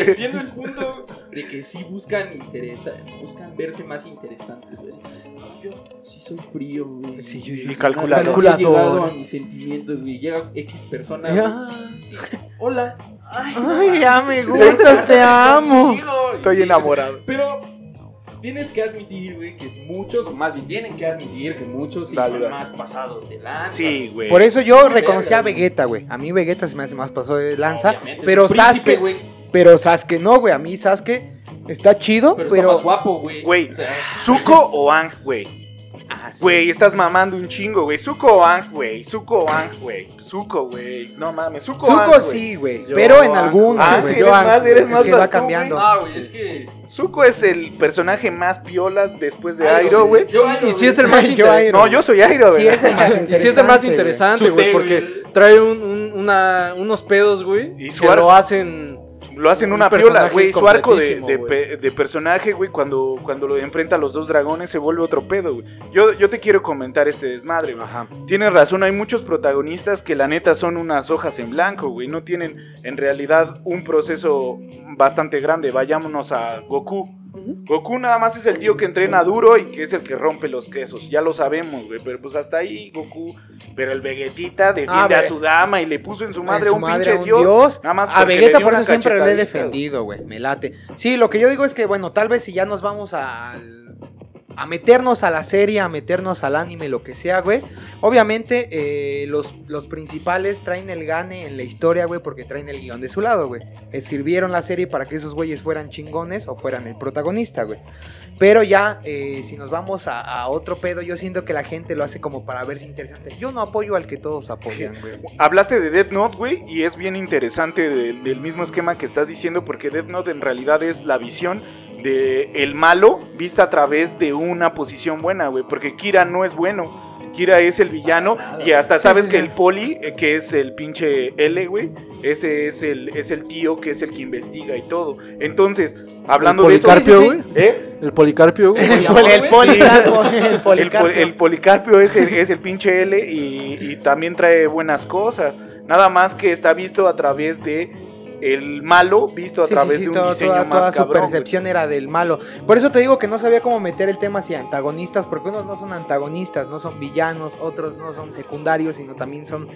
Entiendo el punto de que sí buscan interesa, buscan verse más interesantes, güey. No, yo sí soy frío, güey. Sí, yo- yo soy calculador. He llegado a mis sentimientos, güey. Llega X persona, güey, y, Hola. Ay, Ay, ya me gustas, te amo. Estoy enamorado. Pero tienes que admitir, güey, que muchos, o más bien tienen que admitir que muchos sí Dale, son dale. más pasados de lanza. Sí, güey. Por eso yo reconocí a. Vegeta, güey. A mí Vegeta se me hace más paso de lanza. Obviamente, Pero Sasuke, güey. pero Sasuke no, güey. A mí Sasuke está chido, Pero, pero. está más guapo, güey. Güey, O sea, ¿Zuko o Ang, güey? Ah, sí. Güey, estás mamando un chingo, güey. Zuko o Ang, güey. Zuko o Ang, güey. Zuko, güey. No mames, Zuko o Ang, Zuko güey. sí, güey. Pero en algunos, Ang, güey. Yo más- eres Es más que va cambiando. Ah, güey, es que. Zuko es el personaje más piolas después de Ah, Airo, güey. Y si es el más interesante. No, yo soy Airo, güey. Sí, es el más Y si es el más interesante, güey, porque trae un, un- una, unos pedos, güey, que lo hacen... Lo hacen Un una piola, personaje güey. Su arco de, de personaje, güey, cuando, cuando lo enfrenta a los dos dragones se vuelve otro pedo, güey. Yo, yo te quiero comentar este desmadre, güey. Tienes razón, hay muchos protagonistas que la neta son unas hojas en blanco, güey. No tienen en realidad un proceso bastante grande. Vayámonos a Goku. Goku nada más es el tío que entrena duro y que es el que rompe los quesos. Ya lo sabemos, güey. Pero pues hasta ahí Goku. Pero el Vegetita defiende Ah, a su dama y le puso en su madre En su un madre pinche un dios. dios. Nada más A le Vegeta por eso siempre lo he defendido, güey. Me late. Sí, lo que yo digo es que, bueno, tal vez si ya nos vamos al a meternos a la serie, a meternos al anime, lo que sea, güey. Obviamente, eh, los, los principales traen el gane en la historia, güey, porque traen el guion de su lado, güey. Eh, sirvieron la serie para que esos güeyes fueran chingones o fueran el protagonista, güey. Pero ya, eh, si nos vamos a, otro pedo, yo siento que la gente lo hace como para verse interesante. Yo no apoyo al que todos apoyan, güey. Hablaste de Death Note, güey, y es bien interesante de- del mismo esquema que estás diciendo, porque Death Note en realidad es la visión de el malo vista a través de una posición buena, güey, porque Kira no es bueno. Kira es el villano y hasta sabes sí, que sí. el poli, eh, que es el pinche L, güey, ese es el, es el tío que es el que investiga y todo. Entonces, hablando de eso... Policarpio? ¿Eh? El policarpio, güey. El, poli- el policarpo, el El, el policarpio es el, es el pinche L y, y también trae buenas cosas. Nada más que está visto a través de el malo, visto a Sí, sí, través sí, de un toda, diseño toda- más toda su cabrón. güey. percepción era del malo. Por eso te digo que no sabía cómo meter el tema hacia antagonistas, porque unos no son antagonistas, no son villanos, otros no son secundarios, sino también son,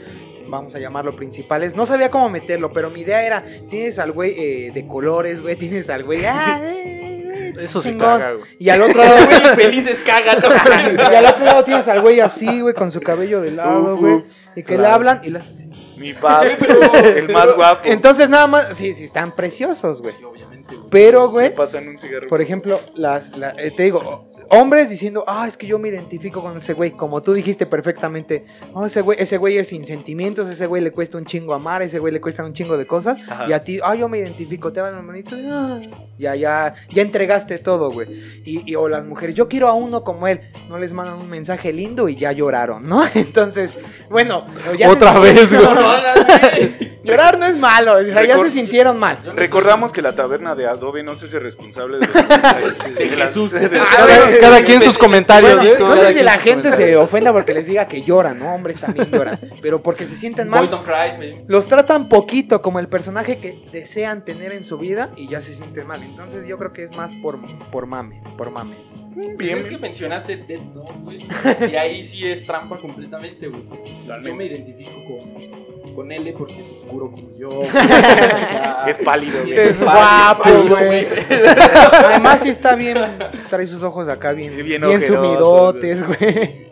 vamos a llamarlo, principales. No sabía cómo meterlo, pero mi idea era, tienes al güey eh, de colores, güey, tienes al güey... ah, eh, Eso chingón. caga, güey. Y al otro lado... Güeyes felices cagan. y al otro lado tienes al güey así, güey, con su cabello de lado, güey. Y que le hablan y le hacen así. Mi padre, el más guapo. Entonces nada más, sí, sí, están preciosos, güey. Sí, obviamente, güey. Pero, güey, pasan un cigarro. por ejemplo, las, la- eh, te digo, hombres diciendo, ah, es que yo me identifico con ese güey, como tú dijiste perfectamente, oh, ese güey, ese güey es sin sentimientos, ese güey le cuesta un chingo amar, ese güey le cuesta un chingo de cosas, Ajá. y a ti, ah, yo me identifico, te van la manito, y, ah, ya, ya, ya entregaste todo, güey. Y, y- o las mujeres, yo quiero a uno como él, no les mandan un mensaje lindo y ya lloraron, ¿no? Entonces, bueno, ya Otra vez, güey. Llorar no es malo, o sea, ya Record- se sintieron mal. Recordamos que la taberna de Adobe no se hace responsable de, De Jesús. de- de- Cada, cada quien sus comentarios, Bueno, ¿eh? no sé si la gente se ofenda porque les diga que lloran, ¿no? Hombres también lloran. Pero porque se sienten Boys mal. don't cry, man. Los tratan poquito como el personaje que desean tener en su vida y ya se sienten mal. Entonces yo creo que es más por, por mame, por mame. Bien. Es que mencionaste Dead Note, güey. Y ahí sí es trampa completamente, güey. Yo me identifico con, con L porque es oscuro como yo. Es pálido, güey. Es guapo, güey. Además sí está bien, trae sus ojos acá bien, Sí, bien bien, ojerosos, sumidotes, güey.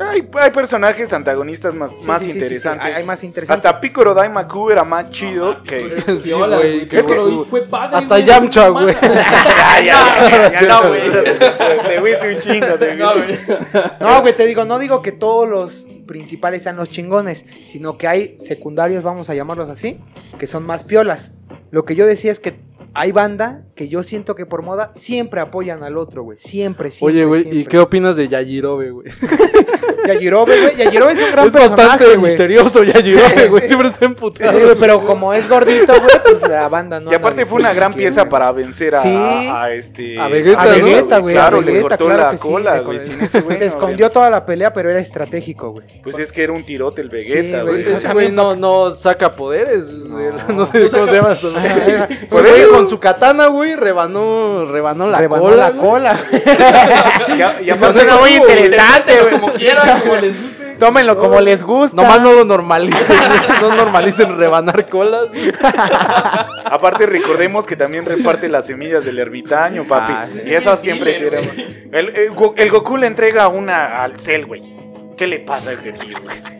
Hay, hay personajes antagonistas más, Sí, más sí, sí, sí, sí. interesantes. Hay, más interesantes. Hasta Picoro Daimaku era más chido que. Que Sí, Viola, güey, güey. que Que fue- padre. Hasta Yamcha, güey. ya, ya, ya, ya, no, güey. Te fuiste un chingo, te. No, güey, te digo, no digo que todos los principales sean los chingones, sino que hay secundarios, vamos a llamarlos así, que son más piolas. Lo que yo decía es que hay banda que yo siento que por moda siempre apoyan al otro, güey. Siempre, siempre. Oye, güey, ¿y qué opinas de Yajirobe, güey? Yajirobe, güey. Yajirobe es un gran Es personaje, bastante misterioso Yajirobe, güey. Siempre está Sí, emputado. güey, pero como es gordito, güey, pues la banda no. Y aparte fue una gran pieza para vencer a, Sí. a, a este. A Vegeta, A ¿no? Vegeta, güey. Claro, a le Vegeta, cortó claro la sí, cola, güey. Se escondió toda la pelea, pero era estratégico, güey. Pues es que era un tirote el Sí, Vegeta, güey. Ese güey no, no saca poderes. No, sé cómo se llama. ¿No? Con su katana, güey, rebanó, rebanó la Rebanó cola. la güey. cola. Y, a- y Eso suena muy interesante, güey. Como quieran, como les guste. Tómenlo como les gusta. Nomás no lo normalicen, güey. no normalicen rebanar colas. güey. Aparte recordemos que también reparte las semillas del ermitaño, papi. Ah, sí, y esas sí, siempre tiran. el Goku le entrega una al Cell, güey. ¿Qué le pasa a este tío, güey?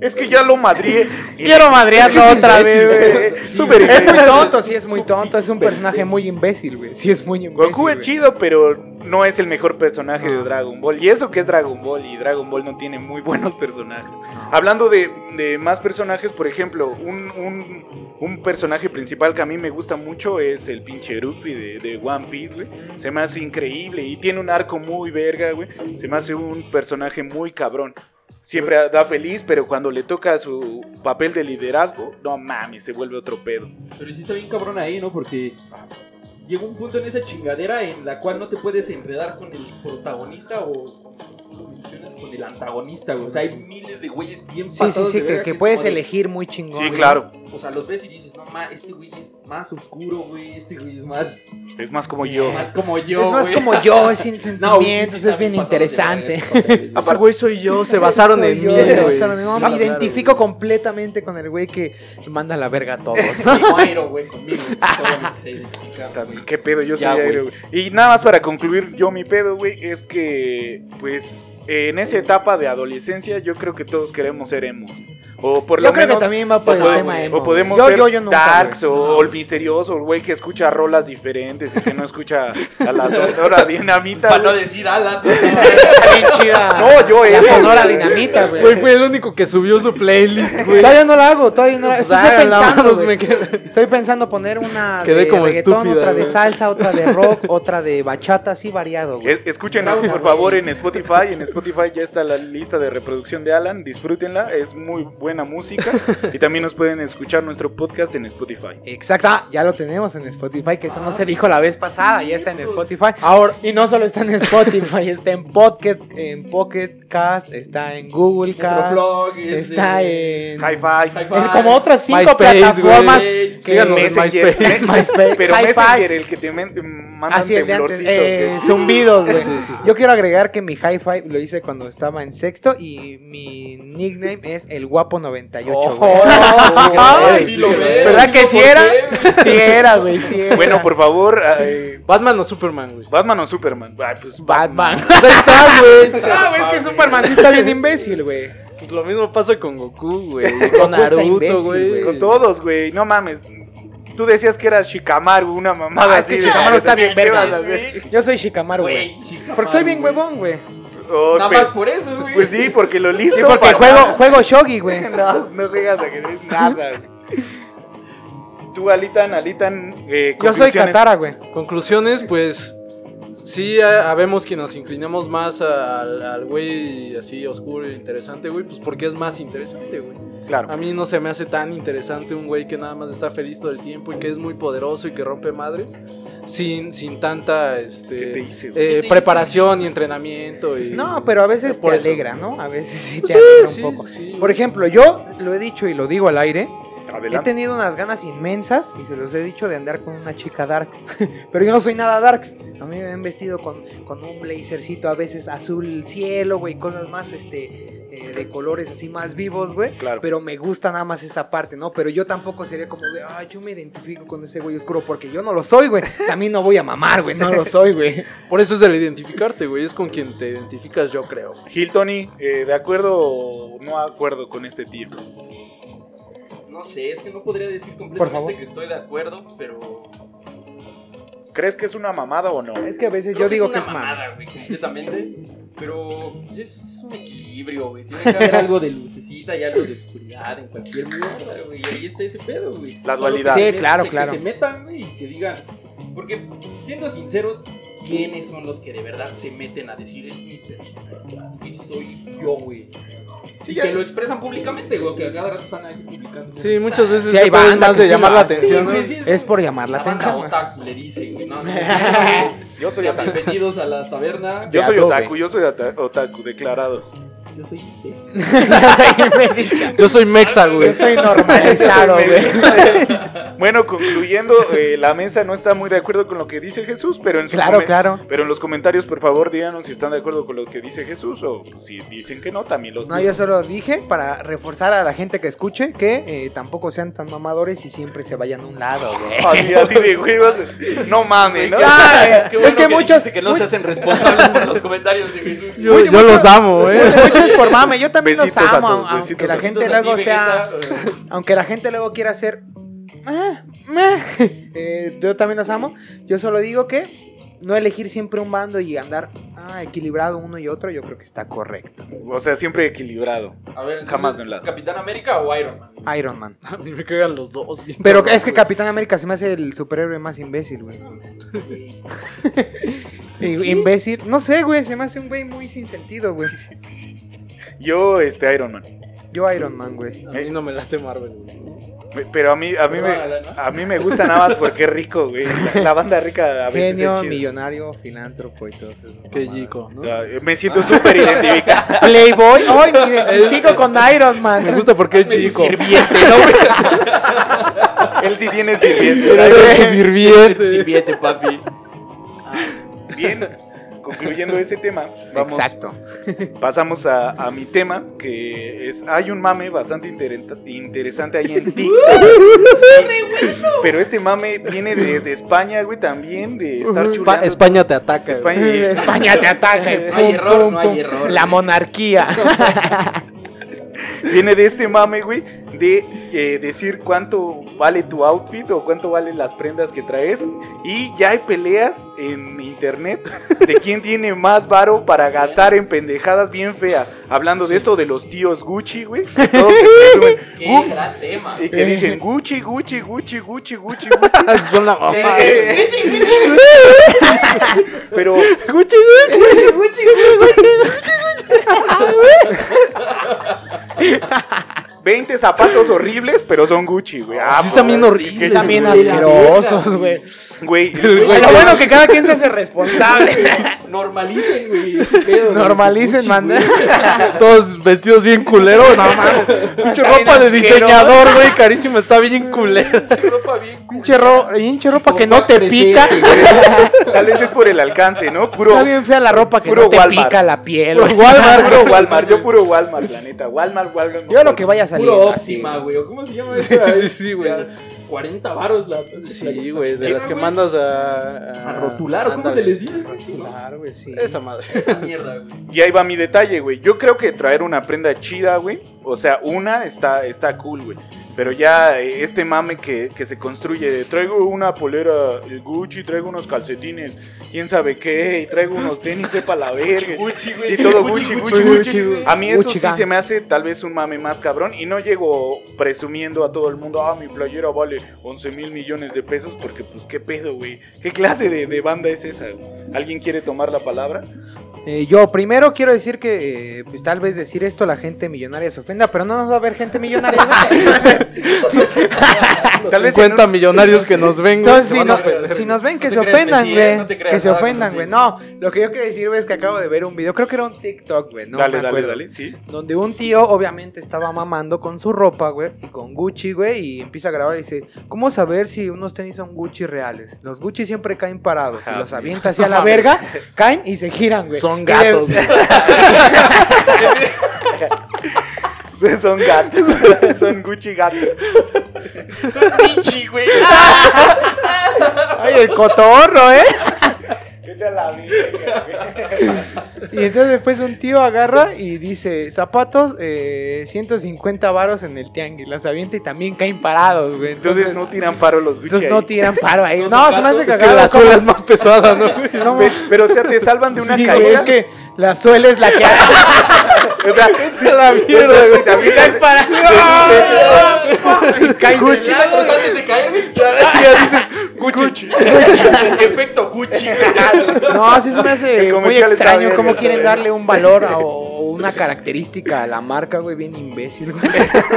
Es que ya lo madrié. Quiero madrearlo Es que es otra imbécil, vez, güey. Súper Es muy tonto, sí es muy Sí, tonto. Es un personaje imbécil. muy imbécil, güey. Sí es muy imbécil. Goku es chido, pero no es el mejor personaje de Dragon Ball. Y eso que es Dragon Ball, y Dragon Ball no tiene muy buenos personajes. Hablando de, de más personajes, por ejemplo, un, un- un personaje principal que a mí me gusta mucho es el pinche Luffy de, de One Piece, güey. Se me hace increíble y tiene un arco muy verga, güey. Se me hace un personaje muy cabrón. Siempre da feliz, pero cuando le toca su papel de liderazgo, no mames, se vuelve otro pedo. Pero sí está bien cabrón ahí, ¿no? Porque llega un punto en esa chingadera en la cual no te puedes enredar con el protagonista o con el antagonista, güey. O sea, hay miles de güeyes bien Sí, sí, sí, de que, es puedes de, elegir muy chingón. Sí, güey. claro. o sea, los ves y dices, no, ma, este güey es más oscuro, güey, este güey es más, Es más como yo. más como yo, es más güey. como yo, es sin No, sí, sí, sentimientos, es bien interesante. Ese güey soy yo, se basaron en yo, mí, se basaron en mí. Sí, me identifico completamente con el güey que manda a la verga a todos. ¿no? Como Airo, güey, conmigo. Obviamente se identifica. También, ¿Qué pedo? Yo soy aire, güey. Y nada más para concluir, yo mi pedo, güey, es que, pues, en esa etapa de adolescencia, yo creo que todos queremos ser emos. O por Yo lo creo que menos. también va por o el pode- tema emo. o podemos yo, yo, yo nunca, darks o, el misterioso, el güey que escucha rolas diferentes y que no escucha a la sonora dinamita. Para no decir chida. No, yo La sonora dinamita, güey. Güey, fue el único que subió su playlist, güey. Todavía no la hago, todavía no la Pues, Estoy háganla, pensando, Estoy pensando poner una Quedé de como reggaetón, estúpida, otra de salsa, otra de rock, otra de bachata, así variado, güey. Es- Escúchenos por favor en Spotify. En Spotify ya está la lista de reproducción de Alan. Disfrútenla, es muy buena música. Y también nos pueden escuchar nuestro podcast en Spotify. Exacto, ah, ya lo tenemos en Spotify, que eso no se dijo la vez pasada, ya está en Spotify. Ahora, Y no solo está en Spotify, está en Pocket, en Pocket Cast, está en Google Cast, Metroflog, está eh, en, Hi-Fi. Como otras cinco MySpace, plataformas. güey. que- Síganos en. MySpace. MySpace, Pero Hi-Fi. Messenger, el que te mandan Así el de antes, eh, zumbidos, güey. Sí, sí, sí. Yo quiero agregar que mi hi-fi lo hice cuando estaba en sexto y mi nickname es el guapo 98. Ojo. güey. Ay, sí lo veo. ¿Verdad que ¿Por sí era? Sí era, güey, sí era. Bueno, por favor, eh, Batman o Superman, güey. Batman o Superman. Ay, pues Batman. Pues ahí está, güey. No, güey, es que Superman sí está bien imbécil, güey. Pues lo mismo pasa con Goku, güey. Con Naruto, güey. Con todos, güey. No mames. Tú decías que eras Shikamaru, una mamada Ah, es así. que de- Shikamaru está bien ¿Qué verga. a? Yo soy Shikamaru, güey. Porque soy bien huevón, güey. Oh, Nada pe- más por eso, güey. Pues sí, porque lo listo. Sí, porque para- juego, juego shogi, güey. No, no juegas ajedrez, nada. güey. Tú, Alitan, Alitan. Eh, Yo soy. Katara, güey. Conclusiones, pues. Sí, ha- habemos que nos inclinamos más al güey así oscuro e interesante, güey. Pues porque es más interesante, güey. Claro. A mí no se me hace tan interesante un güey que nada más está feliz todo el tiempo y que es muy poderoso y que rompe madres. Sin, sin tanta ¿Qué te este, hice, eh, ¿Qué te preparación y entrenamiento. Y, No, pero a veces Por te eso. alegra, ¿no? A veces sí te Sí, alegra sí, un poco. sí. Por ejemplo, yo lo he dicho y lo digo al aire. He tenido unas ganas inmensas, y se los he dicho, de andar con una chica darks. Pero yo no soy nada darks. A mí me han vestido con, con un blazercito a veces azul cielo, güey, cosas más, este, eh, de colores así más vivos, güey. Claro. Pero me gusta nada más esa parte, ¿no? Pero yo tampoco sería como de, ah, yo me identifico con ese güey oscuro, porque yo no lo soy, güey. También no voy a mamar, güey, no lo soy, güey. Por eso es el identificarte, güey. Es con quien te identificas, yo creo. Gil Tony, eh, ¿de acuerdo o no acuerdo con este tío? No sé, es que no podría decir Por favor. completamente que estoy de acuerdo, pero. ¿Crees que es una mamada o no? Es que a veces creo yo digo que una es mamá. mamada, güey, completamente. Pero pues, es, es un equilibrio, güey. Tiene que haber algo de lucecita y algo de oscuridad en cualquier mierda, güey. Y ahí está ese pedo, güey. La Solo dualidad. que se Sí, claro, se- claro. Que se metan, güey, y que digan. Porque, siendo sinceros, ¿quiénes son los que de verdad se meten a decir es mi personalidad? Y soy yo, güey. Sí, y ya- que lo expresan públicamente, güey, que a cada rato están ahí publicando. Sí, muchas veces Sí, hay banda más que de llamar la atención, Sí, ¿no? güey, sí, Es por llamar la La atención. otaku le dice, güey. No, no, Yo soy otaku. bienvenidos a la taberna. Yo soy otaku, yo soy ota- otaku, declarado. Yo soy imbécil. Yo soy mexa, güey. Yo soy normalizado, güey. Bueno, concluyendo, eh, la mesa no está muy de acuerdo con lo que dice Jesús, pero en sus Claro, claro. Pero en los comentarios, por favor, díganos si están de acuerdo con lo que dice Jesús o si dicen que no, también lo No, yo solo dije para reforzar a la gente que escuche que eh, tampoco sean tan mamadores y siempre se vayan a un lado, güey. Así, así de huevos. No mames, ¿no? Ya, Qué es bueno que muchos. que no se hacen responsables por los comentarios de Jesús. Yo, los amo, eh. Muchos por mame, yo también Besitos los amo, todos, aunque besitos la gente luego sea, aunque la gente luego quiera hacer, eh, yo también los amo. Yo solo digo que no elegir siempre un bando y andar ah, equilibrado uno y otro, yo creo que está correcto. O sea, siempre equilibrado. A ver, entonces, Jamás de un lado. ¿Capitán América o Iron Man? Iron Man. A mí me cagan los dos. bien Pero cabrón, es que. Capitán América se me hace el superhéroe más imbécil, güey. Imbécil, no sé, güey, se me hace un güey muy sin sentido, güey. Yo, este, Iron Man. Yo Iron Man, güey. A mí no me late Marvel, güey. Pero a mí, a mí, me, a mí me gusta nada más porque es rico, güey. La, la banda rica a veces Genio, es chida. millonario, filántropo y todo eso. Qué chico, ¿no? Ah, Me siento súper identificado. Playboy, hoy me identifico con Iron Man. Me gusta porque es chico. Sirviente, ¿no, güey? Él sí tiene sirviente. ¿verdad? su sirviente. Sirviente, papi. Bien, concluyendo ese tema, vamos, Exacto. pasamos a, a mi tema, que es, hay un mame bastante interesante ahí en TikTok. Pero este mame viene desde España, güey, también, de estar Espa-. España te ataca. España. España te ataca. No hay error, no hay error. La monarquía. Viene de este mame, güey, de eh, decir cuánto vale tu outfit o cuánto valen las prendas que traes. Y ya hay peleas en internet de quién tiene más varo para gastar en pendejadas bien feas. Hablando de esto de los tíos Gucci, güey. que todos se presumen, Qué "Uf", gran tema. Y que dicen Gucci, Gucci, Gucci, Gucci, Gucci, Gucci. Son la mamá. Eh, Pero Gucci, Gucci. 20 zapatos horribles, pero son Gucci, güey. Ah, Sí están bien pues, horribles, ¿qué- Están bien asquerosos, güey. Güey, Lo bueno que cada quien se hace responsable. Normalicen, güey, ese pedo. güey. Normalicen, Gucci, manda. güey. Todos vestidos bien culeros. No mames. Pinche Está ropa de diseñador, güey. Carísimo. Está bien culera. Ropa bien Pinche, ro- pinche ropa que no te pica. tal vez es por el alcance, ¿no? Puro, Está bien fea la ropa que puro no te Walmart. pica la piel. puro Walmart, puro Walmart. Yo puro Walmart, la neta. Walmart, Walmart. Yo lo que vaya a salir. Puro óptima, güey. ¿o ¿Cómo se llama eso? sí, sí, güey. Ya, 40 varos la. Sí, güey. De la- las que mandas a. A rotular, ¿o cómo se les dice? güey? Sí, ¿no? Claro, güey, sí. Esa madre. Esa mierda, güey. Y ahí va mi detalle, güey. Yo creo que traer una prenda chida, güey. O sea, una está, está cool, güey. Pero ya eh, este mame que, que se construye de traigo una polera eh, Gucci, traigo unos calcetines, quién sabe qué, y traigo unos tenis, sepa la verga. Gucci, güey. Y todo Gucci, Gucci, Gucci. güey. A mí eso Gucci sí gang. se me hace tal vez un mame más cabrón. Y no llego presumiendo a todo el mundo, ah, mi playera vale 11 mil millones de pesos. Porque, pues, ¿qué pedo, güey? ¿Qué clase de, de banda es esa? güey? ¿Alguien quiere tomar la palabra? Eh, yo primero quiero decir que eh, pues, tal vez decir esto la gente millonaria se ofenda, pero no nos va a ver gente millonaria. Tal vez 50 millonarios que nos ven, güey. Entonces, si, no- nos ven, que se ofendan, güey. que se ofendan, güey. No, lo que yo quiero decir, güey, es que acabo de ver un video, creo que era un TikTok, güey. No dale, me dale, acuerdo. dale, sí. Donde un tío obviamente estaba mamando con su ropa, güey, y con Gucci, güey, y empieza a grabar y dice, ¿cómo saber si unos tenis son Gucci reales? Los Gucci siempre caen parados, y los avienta hacia la verga, caen y se giran, güey. Son gatos, güey. Son gatos, son Gucci gatos. Gucci, güey. Ay, el cotorro, ¿eh? La. Y entonces después un tío agarra y dice, zapatos, eh, 150 varos en el tianguis, las avienta y también caen parados, güey. Entonces no tiran paro los Gucci. Entonces ahí. no tiran paro ahí. Los No, se me hace zapatos, Es que la ¿cómo- suela es más pesada, ¿no? Pero o sea, te salvan de una Sí, caída. es que la suela es la que O sea, la mierda, güey. también. Y caes Gucci, cuando antes de caer, güey. Ya dices, Gucci. Efecto Gucci. No, sí se me hace muy extraño cómo quieren darle un valor o una característica a la marca, güey, bien imbécil, güey.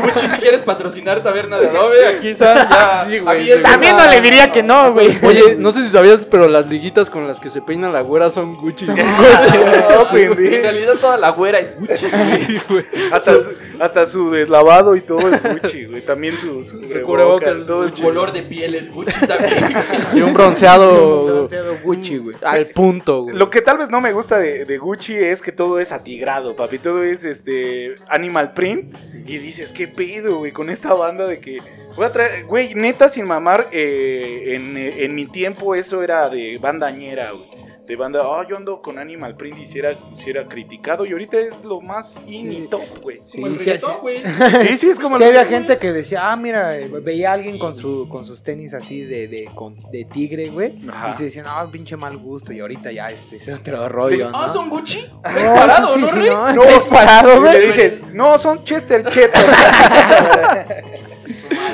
Gucci, si quieres patrocinar Taberna de Adobe, aquí está Sí, güey. También no le diría que no, güey. Oye, no sé si sabías, pero las liguitas con las que se peina la güera son Gucci. Son. No, En realidad toda la güera es Gucci. Sí, güey. Hasta su, hasta su deslavado y todo es Gucci, güey. También su, su, Su cubrebocas, todo Su es color de piel es Gucci también. Sí, un bronceado. Bronceado Gucci, güey. Al punto, güey. Lo que tal vez no me gusta de, de Gucci es que todo es atigrado, papi. Todo es este animal print. Y dices, ¿qué pedo, güey? Con esta banda de que. Voy a traer. Güey, neta, sin mamar. eh, en, en mi tiempo eso era de bandañera, güey. De banda, ah, yo ando con Animal Print y si era, si era criticado. Y ahorita es lo más in y top, güey. Sí, sí, sí. güey. Sí, sí, es como. Sí, el- había gente que decía, ah, mira, eh, veía a alguien con, su, con sus tenis así de, de, con- de tigre, güey. Ajá. Y se decían, ah, pinche mal gusto. Y ahorita ya es, es otro rollo, ¿no? Ah, son Gucci. No, ¿Ves parado, sí, no, sí, Rey? no, No, traes parado, Y le güey. dicen, no, son Chester Chetos.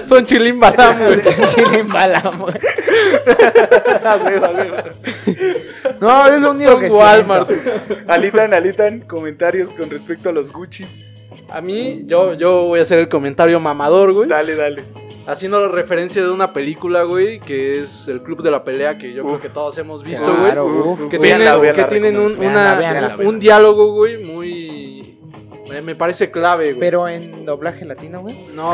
Son chilimbalam, güey. Chile en bala, güey. No, es lo único Son que Walmart. siento. Alitan, alitan, comentarios con respecto a los Guccis. A mí, yo, yo voy a hacer el comentario mamador, güey. Dale, dale. haciendo referencia de una película, güey, que es El Club de la Pelea, que yo creo que todos hemos visto, Claro, güey. uf, Que tienen, véanla, que tienen un, recomiendo. una- Véanla, véanla, un véanla. diálogo, güey, muy... Me, me parece clave, güey. Pero en doblaje latino, güey. No,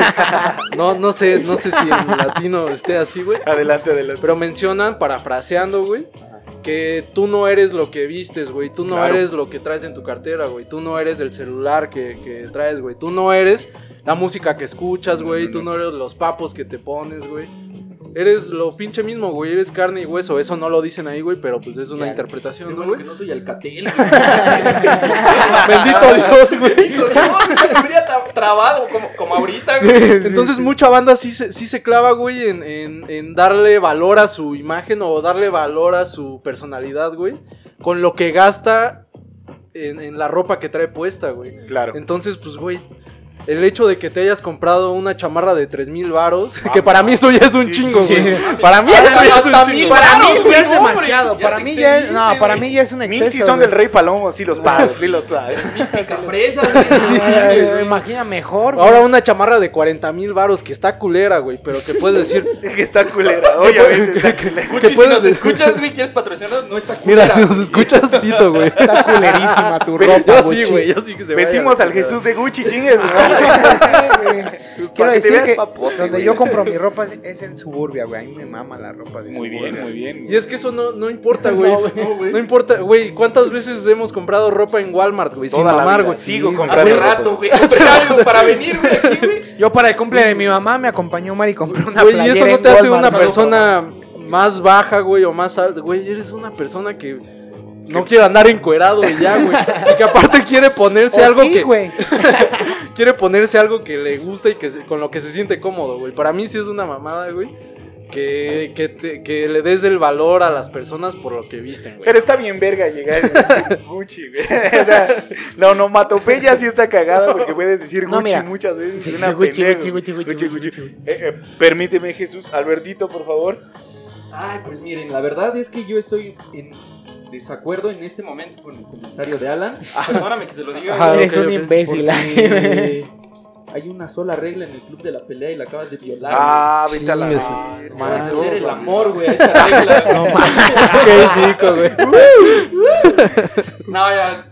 no, no sé, no sé si en latino esté así, güey. Adelante, adelante. Pero mencionan, parafraseando, güey, que tú no eres lo que vistes, güey. Tú no Claro. eres lo que traes en tu cartera, güey. Tú no eres el celular que, que traes, güey. Tú no eres la música que escuchas, güey. Tú no eres los papos que te pones, güey. Eres lo pinche mismo, güey. Eres carne y hueso. Eso no lo dicen ahí, güey, pero pues es una Ya. interpretación, ¿no, bueno güey? que no soy Alcatel. Bendito Dios, güey. Bendito Dios, me habría tra- trabado como, como ahorita, güey. Entonces mucha banda sí se, sí se clava, güey, en, en- en darle valor a su imagen o darle valor a su personalidad, güey. Con lo que gasta en, en la ropa que trae puesta, güey. Claro. Entonces, pues, güey, el hecho de que te hayas comprado una chamarra de 3 mil varos, que para mí eso ya es un Sí, chingo, sí. güey. Para mí eso ya es un chingo. Para mí ya es demasiado. Para mí ya es, no, para mí ya es un Mil exceso. si son del Rey Palomo, sí los pasos, sí los. Mil picafresas, güey. Imagina mejor. Ahora una chamarra de 40 mil varos que está culera, güey, pero que puedes decir, que está culera. Obviamente está culera. Gucci, si puedes nos decir? escuchas, güey, quieres patrocinarnos, no está mira, culera, si nos escuchas, pito, güey. Está culerísima tu ropa. Yo sí, güey, yo sí que se Vestimos al. Jesús de Gucci, chingues. güey. Quiero decir que papote, donde güey. yo compro mi ropa es- en Suburbia, güey. A mí me mama la ropa de Muy Suburbia. bien, muy bien. Y es que eso no, no importa, güey. No, No, güey. importa, güey. ¿Cuántas veces hemos comprado ropa en Walmart, güey? Sin Toda mamar, güey. Sigo Sí, comprando Hace ropa. rato, güey. Compré algo para venir, güey, aquí, güey. Yo para el cumple de mi mamá me acompañó Omar y compré una Güey, y eso no te hace una persona más baja, güey, o más alta. Güey, eres una persona que no quiere andar encuerado y ya, güey. Y que aparte quiere ponerse O algo sí, que güey. quiere ponerse algo que le gusta y que se- con lo que se siente cómodo, güey. Para mí sí es una mamada, güey. Que, que, te- que le des el valor a las personas por lo que visten, güey. Pero está bien verga llegar y decir Gucci, güey. O sea, la onomatopeya sí está cagada porque puedes decir No, Gucci mira. muchas veces. Sí, sí, Gucci, pendejo. Gucci, Gucci, Gucci, Gucci, Eh, eh, permíteme, Jesús. Albertito, por favor. Ay, pues miren, la verdad es que yo estoy en desacuerdo en este momento con el comentario de Alan. Perdóname que te lo diga. Ajá, Eres un imbécil. hay una sola regla en el club de la pelea y la acabas de violar. Ah, vete a la madre. hacer el amor, güey, a esa regla. No Qué rico, güey. No, ya.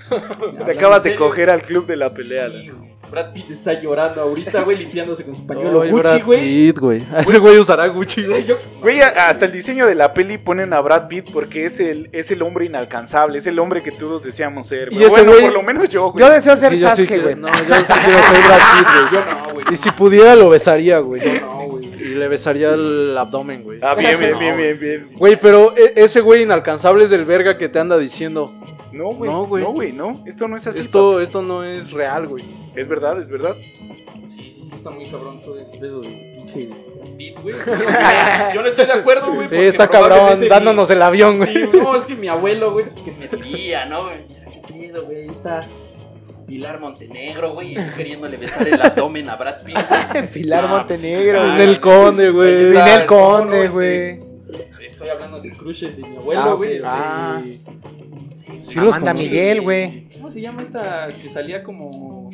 Te acabas de coger al club de la pelea. Sí. Brad Pitt está llorando ahorita, güey, limpiándose con su pañuelo Ay, Gucci, Brad güey. Pitt, güey. Ese güey usará Gucci, güey. Güey, hasta el diseño de la peli ponen a Brad Pitt porque es el, es el hombre inalcanzable, es el hombre que todos deseamos ser. Y ese bueno, por lo menos yo, güey. Yo deseo ser Sí, Sasuke, güey. No, yo sí quiero ser Brad Pitt, güey. Yo no, güey. Y si pudiera lo besaría, güey. Yo no, güey. Y le besaría el abdomen, güey. Ah, bien, bien, No, bien, bien, bien. Güey, pero e- ese güey inalcanzable es del verga que te anda diciendo. No, güey. No, No, güey. no. Esto no es así. Esto, esto no es real, güey. Es verdad, es verdad. Sí, sí, sí, está muy cabrón todo ese pedo de pinche beat, güey. Yo no estoy de acuerdo, güey. Sí, está cabrón, mi- dándonos el avión, güey. Sí, no, es que mi abuelo, güey, pues que me ría, ¿no? ¿Qué pedo, güey? Ahí está Pilar Montenegro, güey, queriéndole besar el abdomen a Brad Pitt. güey. Pilar No, pues, Montenegro, güey. Del conde, güey. Ninel el Conde, güey. este, Estoy hablando de crushes de mi abuelo, Ah, güey. este, Ah. Sí Amanda conocí. Miguel, güey. ¿Cómo se llama esta que salía como.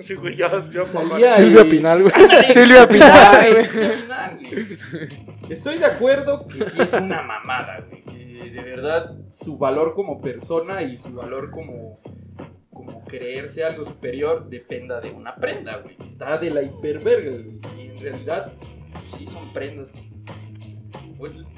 Sí, güey, ya, ya, Salía Silvia y- Pinal, güey. Silvia Pinal, Ay, güey. Silvia Pinal, güey. Estoy de acuerdo que sí es una mamada, güey. Que de verdad su valor como persona y su valor como, como creerse algo superior dependa de una prenda, güey. Está de la hiperverga, güey. Y en realidad, sí son prendas que.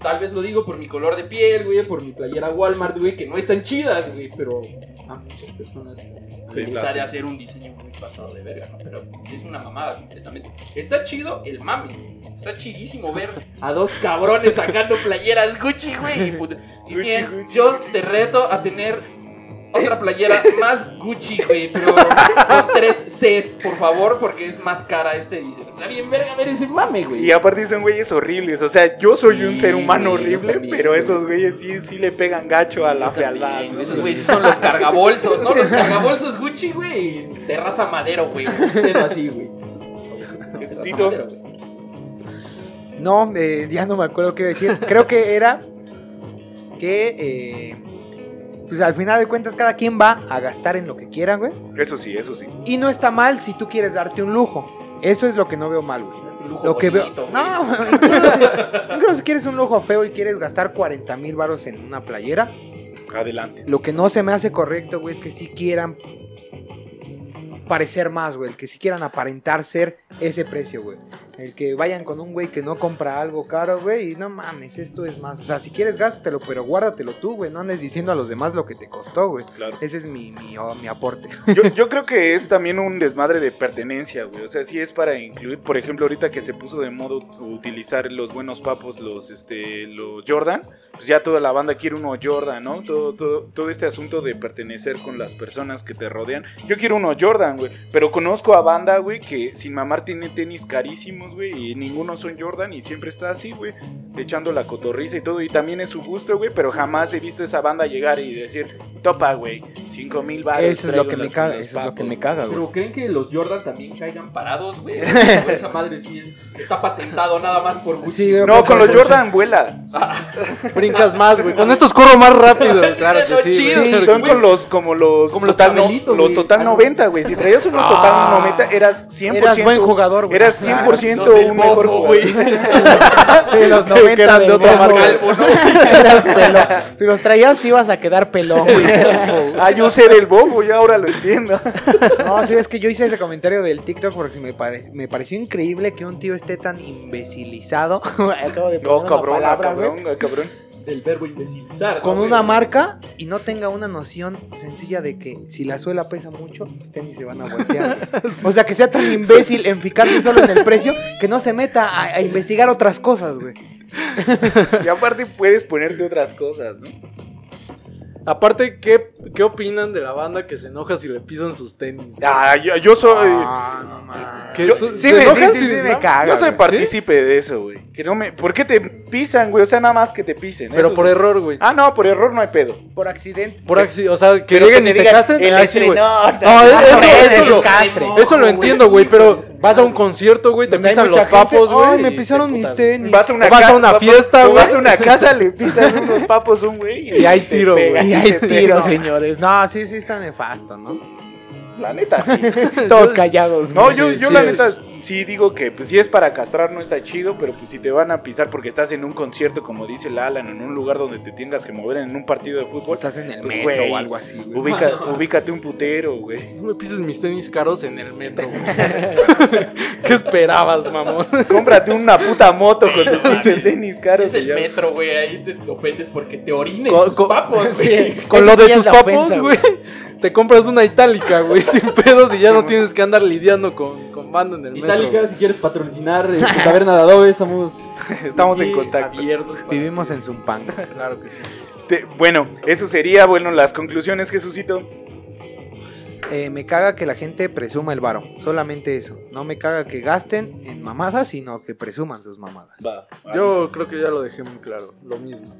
Tal vez lo digo por mi color de piel, güey, por mi playera Walmart, güey, que no están chidas, güey, pero a muchas personas se Sí, les claro. ha de hacer un diseño muy pasado de verga, ¿no? Pero es una mamada completamente. Está chido el mami. Está chidísimo ver a dos cabrones sacando playeras Gucci, güey. y puta- Y Gucci, bien, Gucci, yo Gucci. te reto a tener otra playera más Gucci, güey, pero con tres Cs, por favor, porque es más cara este edición. Está bien verga ver ese mame, güey. Y aparte son güeyes horribles. O sea, yo soy un ser humano güey, horrible, también, pero güey. esos güeyes sí, sí le pegan gacho a la Yo fealdad. también, ¿no? Esos güeyes son los cargabolsos, ¿no? Los cargabolsos Gucci, güey. De raza madero, güey. Así, güey. De raza Tito. madero, güey. No, eh, ya no me acuerdo qué decir. Creo que era que, eh, pues al final de cuentas, cada quien va a gastar en lo que quiera, güey. Eso sí, eso sí. Y no está mal si tú quieres darte un lujo. Eso es lo que no veo mal, güey. un lujo Lo que veo. güey. No, incluso si, incluso si quieres un lujo feo y quieres gastar 40 mil baros en una playera, Adelante. lo que no se me hace correcto, güey, es que si quieran parecer más, güey. Que si quieran aparentar ser ese precio, güey. El que vayan con un güey que no compra algo caro, güey, y no mames, esto es más. O sea, si quieres, gástatelo, pero guárdatelo tú, güey. No andes diciendo a los demás lo que te costó, güey. Claro. Ese es mi, mi, oh, mi aporte. Yo, yo creo que es también un desmadre de pertenencia, güey. O sea, sí es para incluir, por ejemplo, ahorita que se puso de modo utilizar los buenos papos, los, este, los Jordan, pues ya toda la banda quiere uno Jordan, ¿no? Todo, todo, todo este asunto de pertenecer con las personas que te rodean. Yo quiero uno Jordan, güey. Pero conozco a banda, güey, que sin mamar tiene tenis carísimos, güey, y ninguno son Jordan y siempre está así, güey, echando la cotorriza y todo. Y también es su gusto, güey, pero jamás he visto esa banda llegar y decir, topa, güey, cinco mil baros. Eso es lo que me caga, eso es lo que papos". me caga, güey. Pero ¿creen que los Jordan también caigan parados, güey? Esa madre sí es, está patentado nada más por Gucci. Sí. No, con los Jordan vuelas. Brincas más, güey. Con estos corro más rápido. Claro que sí. chido. Sí, Son con los, como los, Como los total, no- los güey. total Ah, no. 90, güey. Si traías unos Ah. total 90, eras 100%. Eras buen jugador, güey. Eras Claro. 100% Del un mejor güey. De los 90 Que eran de otra marca. Si los traías te ibas a quedar pelón, güey. Ah, yo sé del bobo, ya ahora lo entiendo. No, sí, es que yo hice ese comentario del TikTok porque me, pare- me pareció increíble que un tío esté tan imbecilizado. Acabo de No, poner una cabrón, ah, palabra, cabrón, ah, cabrón. El verbo imbecilizar. ¿no, Con una marca y no tenga una noción sencilla de que si la suela pesa mucho, los tenis se van a voltear. O sea, que sea tan imbécil en fijarse solo en el precio que no se meta a, a investigar otras cosas, güey. Y aparte puedes ponerte otras cosas, ¿no? Aparte, ¿qué, ¿qué opinan de la banda que se enoja si le pisan sus tenis? güey? Ah, yo, yo soy. Ah, no mames. ¿Qué? yo- ¿Tú- Sí, me, sí, me no? caga. yo soy güey. partícipe de eso, güey. Que no me. ¿Por qué te pisan, güey? O sea, nada más que te pisen. Pero por error, güey. Ah, no, por error no hay pedo. Por accidente. Por acci- o sea, que Pero lleguen que y te casten. el ah, sí, güey. No, eso, Ah, eso, es castre. eso lo entiendo, güey, pero vas a un concierto, güey, te pisan los papos, güey. Ay, me y pisaron mis tenis. Vas a una, fiesta, o vas güey. a una casa, le pisas unos papos un güey. Y hay tiro, güey. Y hay te tiros, No, sí, sí está nefasto, ¿no? La neta, sí. Todos callados. No, yo, sí, yo sí la es. neta sí digo que pues si es para castrar no está chido, pero pues si te van a pisar porque estás en un concierto, como dice el Alan, en un lugar donde te tengas que mover en un partido de fútbol, Estás en el Pues, metro o algo así, ubica- ubícate un putero, güey. No me pises mis tenis caros en el metro, güey. ¿Qué esperabas, mamón? Cómprate una puta moto con tus pinches tenis caros. Es el ya. metro, güey. Ahí te ofendes porque te orinen Co- tus papos, Sí. güey. Con Eso lo sí de es tus la papos, ofensa, güey. Te compras una itálica, güey, sin pedos y ya no tienes que andar lidiando con, con banda en el metro. Itálica, güey. si quieres patrocinar este, Taberna de Adobe, estamos, Estamos en contacto. abiertos. Vivimos en Zumpanga. Claro que sí. Te- bueno, eso sería, bueno, las conclusiones, Jesucito. Eh, me caga que la gente presuma el varo. Solamente eso. No me caga que gasten en mamadas, sino que presuman sus mamadas. Va. Yo creo que ya lo dejé muy claro. Lo mismo.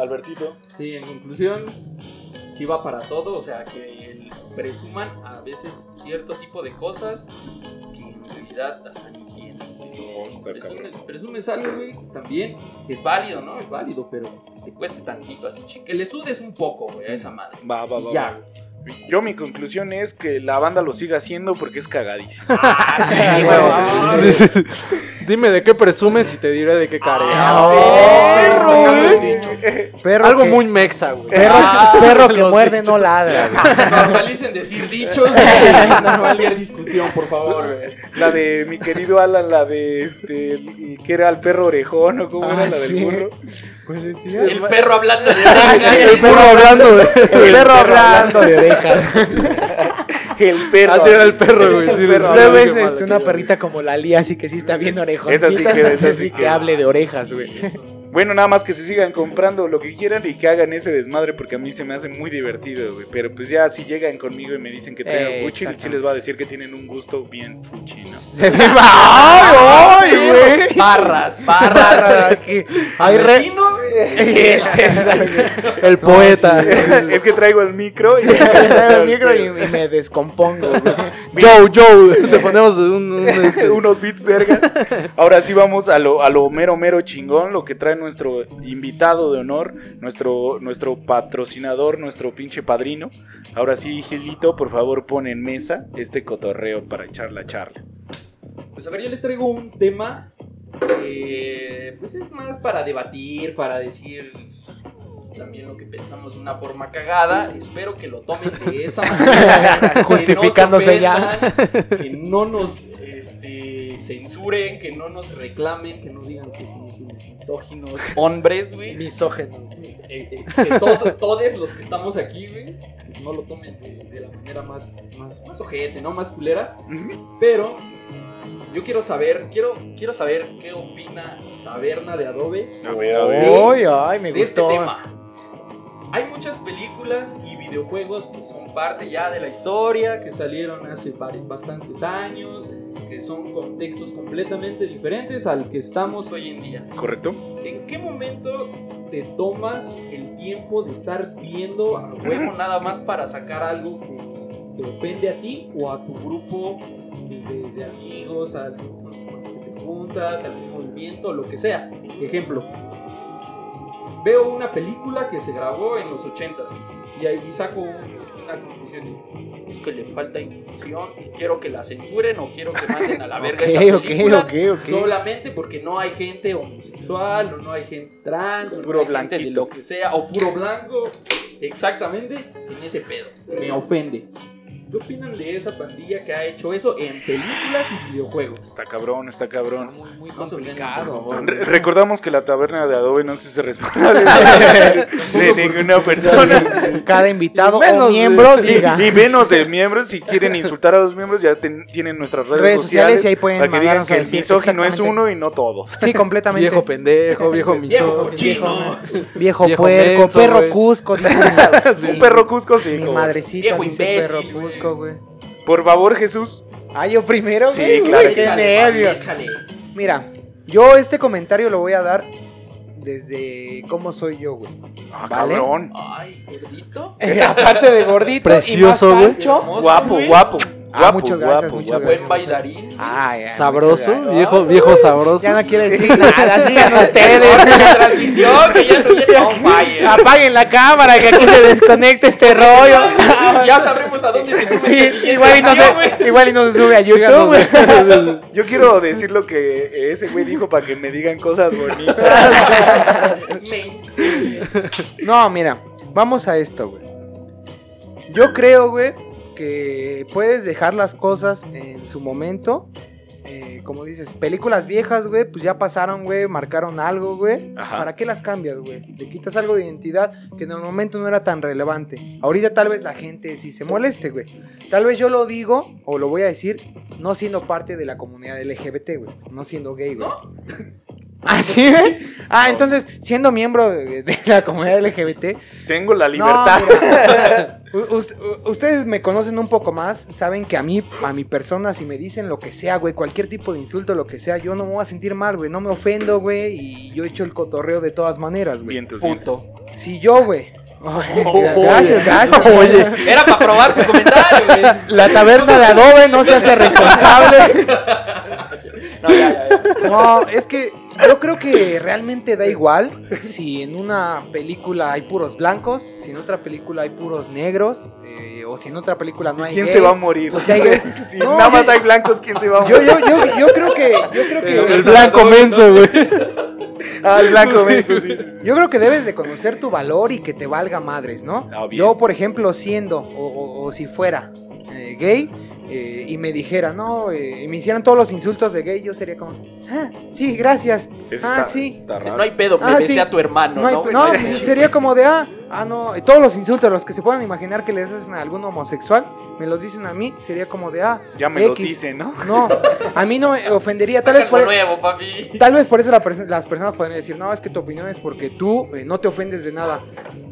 Albertito. Sí, en conclusión, sí va para todo, o sea, que presuman a veces cierto tipo de cosas que en realidad hasta ni tienen. No, presumes, algo, güey, también es válido, ¿no? Es válido, pero te cueste tantito, así, que le sudes un poco, güey, a esa madre. Va, va, va. Ya. Yo mi conclusión es que la banda lo siga haciendo porque es cagadísimo. Ah, sí, güey. Dime de qué presumes y te diré de qué careo. Ah, perro, güey. dicho. Perro Algo que, muy mexa, güey. Perro, Ah, perro que los muerde dichos. no ladra. güey. Normalicen decir dichos, güey. cualquier discusión, por favor, güey. La de mi querido Alan, la de este, el- que era el perro orejón o cómo Ah, era la del sí. burro. ¿Cuál decía? El perro hablando de El perro hablando de... El perro hablando de orejas. El perro. Así era el perro, güey. sí, Luego es este, una perrita como la Lía, así que sí está bien orejoncita. Esa sí que- esa entonces sí sí que- que hable de orejas, güey. Bueno, nada más que se sigan comprando lo que quieran y que hagan ese desmadre porque a mí se me hace muy divertido, güey. Pero pues ya si llegan conmigo y me dicen que tengo Eh, Gucci, exacto. sí les va a decir que tienen un gusto bien fuchi, ¿no? Se me va. ¡Ay, güey! Barras, Barras. Hay re... El César. El poeta. es que traigo el micro y... Sí, traigo el micro y, y me descompongo, güey. Joe, Joe. Te ponemos un... un, este, unos beats verga. Ahora sí vamos a lo, a lo mero mero chingón, lo que trae nuestro invitado de honor, nuestro, nuestro patrocinador, nuestro pinche padrino. Ahora sí, Gilito, por favor pon en mesa este cotorreo para echar la charla. Pues a ver, yo les traigo un tema que pues es más para debatir, para decir también lo que pensamos de una forma cagada. Espero que lo tomen de esa manera. Justificándose que no se ya. Que no nos este, censuren, que no nos reclamen, que no digan que somos unos misóginos hombres, güey. Misógenos. Eh, eh, que todo- todos los que estamos aquí, güey, no lo tomen de, de la manera más, más, más ojete, ¿no? Más culera. Pero yo quiero saber, quiero, quiero saber qué opina Taberna de Adobe A ver, a ver. Ay, ay, me de este gustó. tema. Hay muchas películas y videojuegos que son parte ya de la historia, que salieron hace bastantes años, que son contextos completamente diferentes al que estamos hoy en día. ¿Correcto? ¿En qué momento te tomas el tiempo de estar viendo a huevo nada más para sacar algo que te ofende a ti o a tu grupo pues, de, amigos, al grupo con el que te juntas, al movimiento, lo que sea? Ejemplo, veo una película que se grabó en los 80s y ahí saco un- una conclusión. Es que le falta inclusión y quiero que la censuren o quiero que manden a la verga Ok, esta película ok, ok. solamente porque no hay gente homosexual o no hay gente trans o Puro no hay gente de lo que sea o puro blanco exactamente en ese pedo. Me ofende ¿qué opinan de esa pandilla que ha hecho eso en películas y videojuegos? Está cabrón, está Está cabrón. muy, muy ofendan, complicado. Re- recordamos que la taberna de Adobe no se hace responsable de, de ninguna persona. Cada invitado Menos o miembro Y, diga. y menos de miembros, si quieren insultar a los miembros, ya ten- tienen nuestras redes, Redes sociales y ahí pueden para que digan mandarnos que el misógino es uno y no todos. Sí, completamente. Viejo pendejo, viejo viejo misógino. cochino Viejo, Viejo puerco, menso, perro cusco. Un perro cusco, sí. Mi madrecita Viejo perro imbécil, güey. Por favor, Jesús. Ah, yo primero, Sí, güey. claro Uy, que qué Échale, nervios. échale. Mira, yo este comentario lo voy a dar desde cómo soy yo, güey. Ah, ¿Vale? cabrón. ay gordito Aparte de gordito Precioso, y güey. más ancho. Hermoso, Guapo, güey. guapo. Ah, muchas gracias, guapo, muchas guapo. buen bailarín Ay, ay, Sabroso, viejo, viejo sabroso. Ya no quiero decir nada, sigan ustedes. la transición que ya no ya fire. Apaguen la cámara que aquí se desconecte este rollo. ya sabremos a dónde se sube Sí, siguiente igual y, no se, igual y no se sube a YouTube. Yo quiero decir lo que ese güey dijo para que me digan cosas bonitas. No, mira, vamos a esto, güey. Yo creo, güey, que puedes dejar las cosas en su momento. Eh, como dices, películas viejas, güey, pues ya pasaron, güey, marcaron algo, güey. Ajá. ¿Para qué las cambias, güey? Le quitas algo de identidad que en el momento no era tan relevante. Ahorita tal vez la gente sí se moleste, güey. Tal vez yo lo digo, o lo voy a decir, no siendo parte de la comunidad LGBT, güey. No siendo gay, güey. ¿Ah, sí, güey? Ah, entonces, siendo miembro de, de la comunidad LGBT, Tengo la no, libertad. mira, u- us- u- ustedes me conocen un poco más, saben que a mí, a mi persona, si me dicen lo que sea, güey, cualquier tipo de insulto, lo que sea, yo no me voy a sentir mal, güey, no me ofendo, güey, y yo echo el cotorreo de todas maneras, güey. Punto. Si yo, güey. Gracias, gracias. Oye. Era para probar su comentario, güey. La taberna de Adobe no se hace responsable. No, ya, ya, ya. No, es que yo creo que realmente da igual si en una película hay puros blancos, si en otra película hay puros negros, eh, o si en otra película no hay ¿Quién gays. se va a morir? O hay gays. Si No, nada más yo- hay blancos, ¿quién se va a Yo, morir? yo, yo, yo creo que, yo creo que, El blanco menso, güey. Ah, el blanco, menso, sí. yo creo que debes de conocer tu valor y que te valga madres, ¿no? Ah, bien. Yo, por ejemplo, siendo o, o- o si fuera eh, gay eh, y me dijera, no, eh, y me hicieran todos los insultos de gay, yo sería como, ah, sí, gracias. Eso ah, está, sí. está raro. no hay pedo, me Ah, sí. a tu hermano, No, hay- ¿no? no, sería como de, ah, ah, no, todos los insultos, los que se puedan imaginar que les hacen a algún homosexual, me los dicen a mí, sería como de, ah, Ya me lo X. dicen, ¿no? No, a mí no me ofendería, tal vez por, nuevo, papi. Tal vez por eso la las personas pueden decir, no, es que tu opinión es porque tú eh, no te ofendes de nada.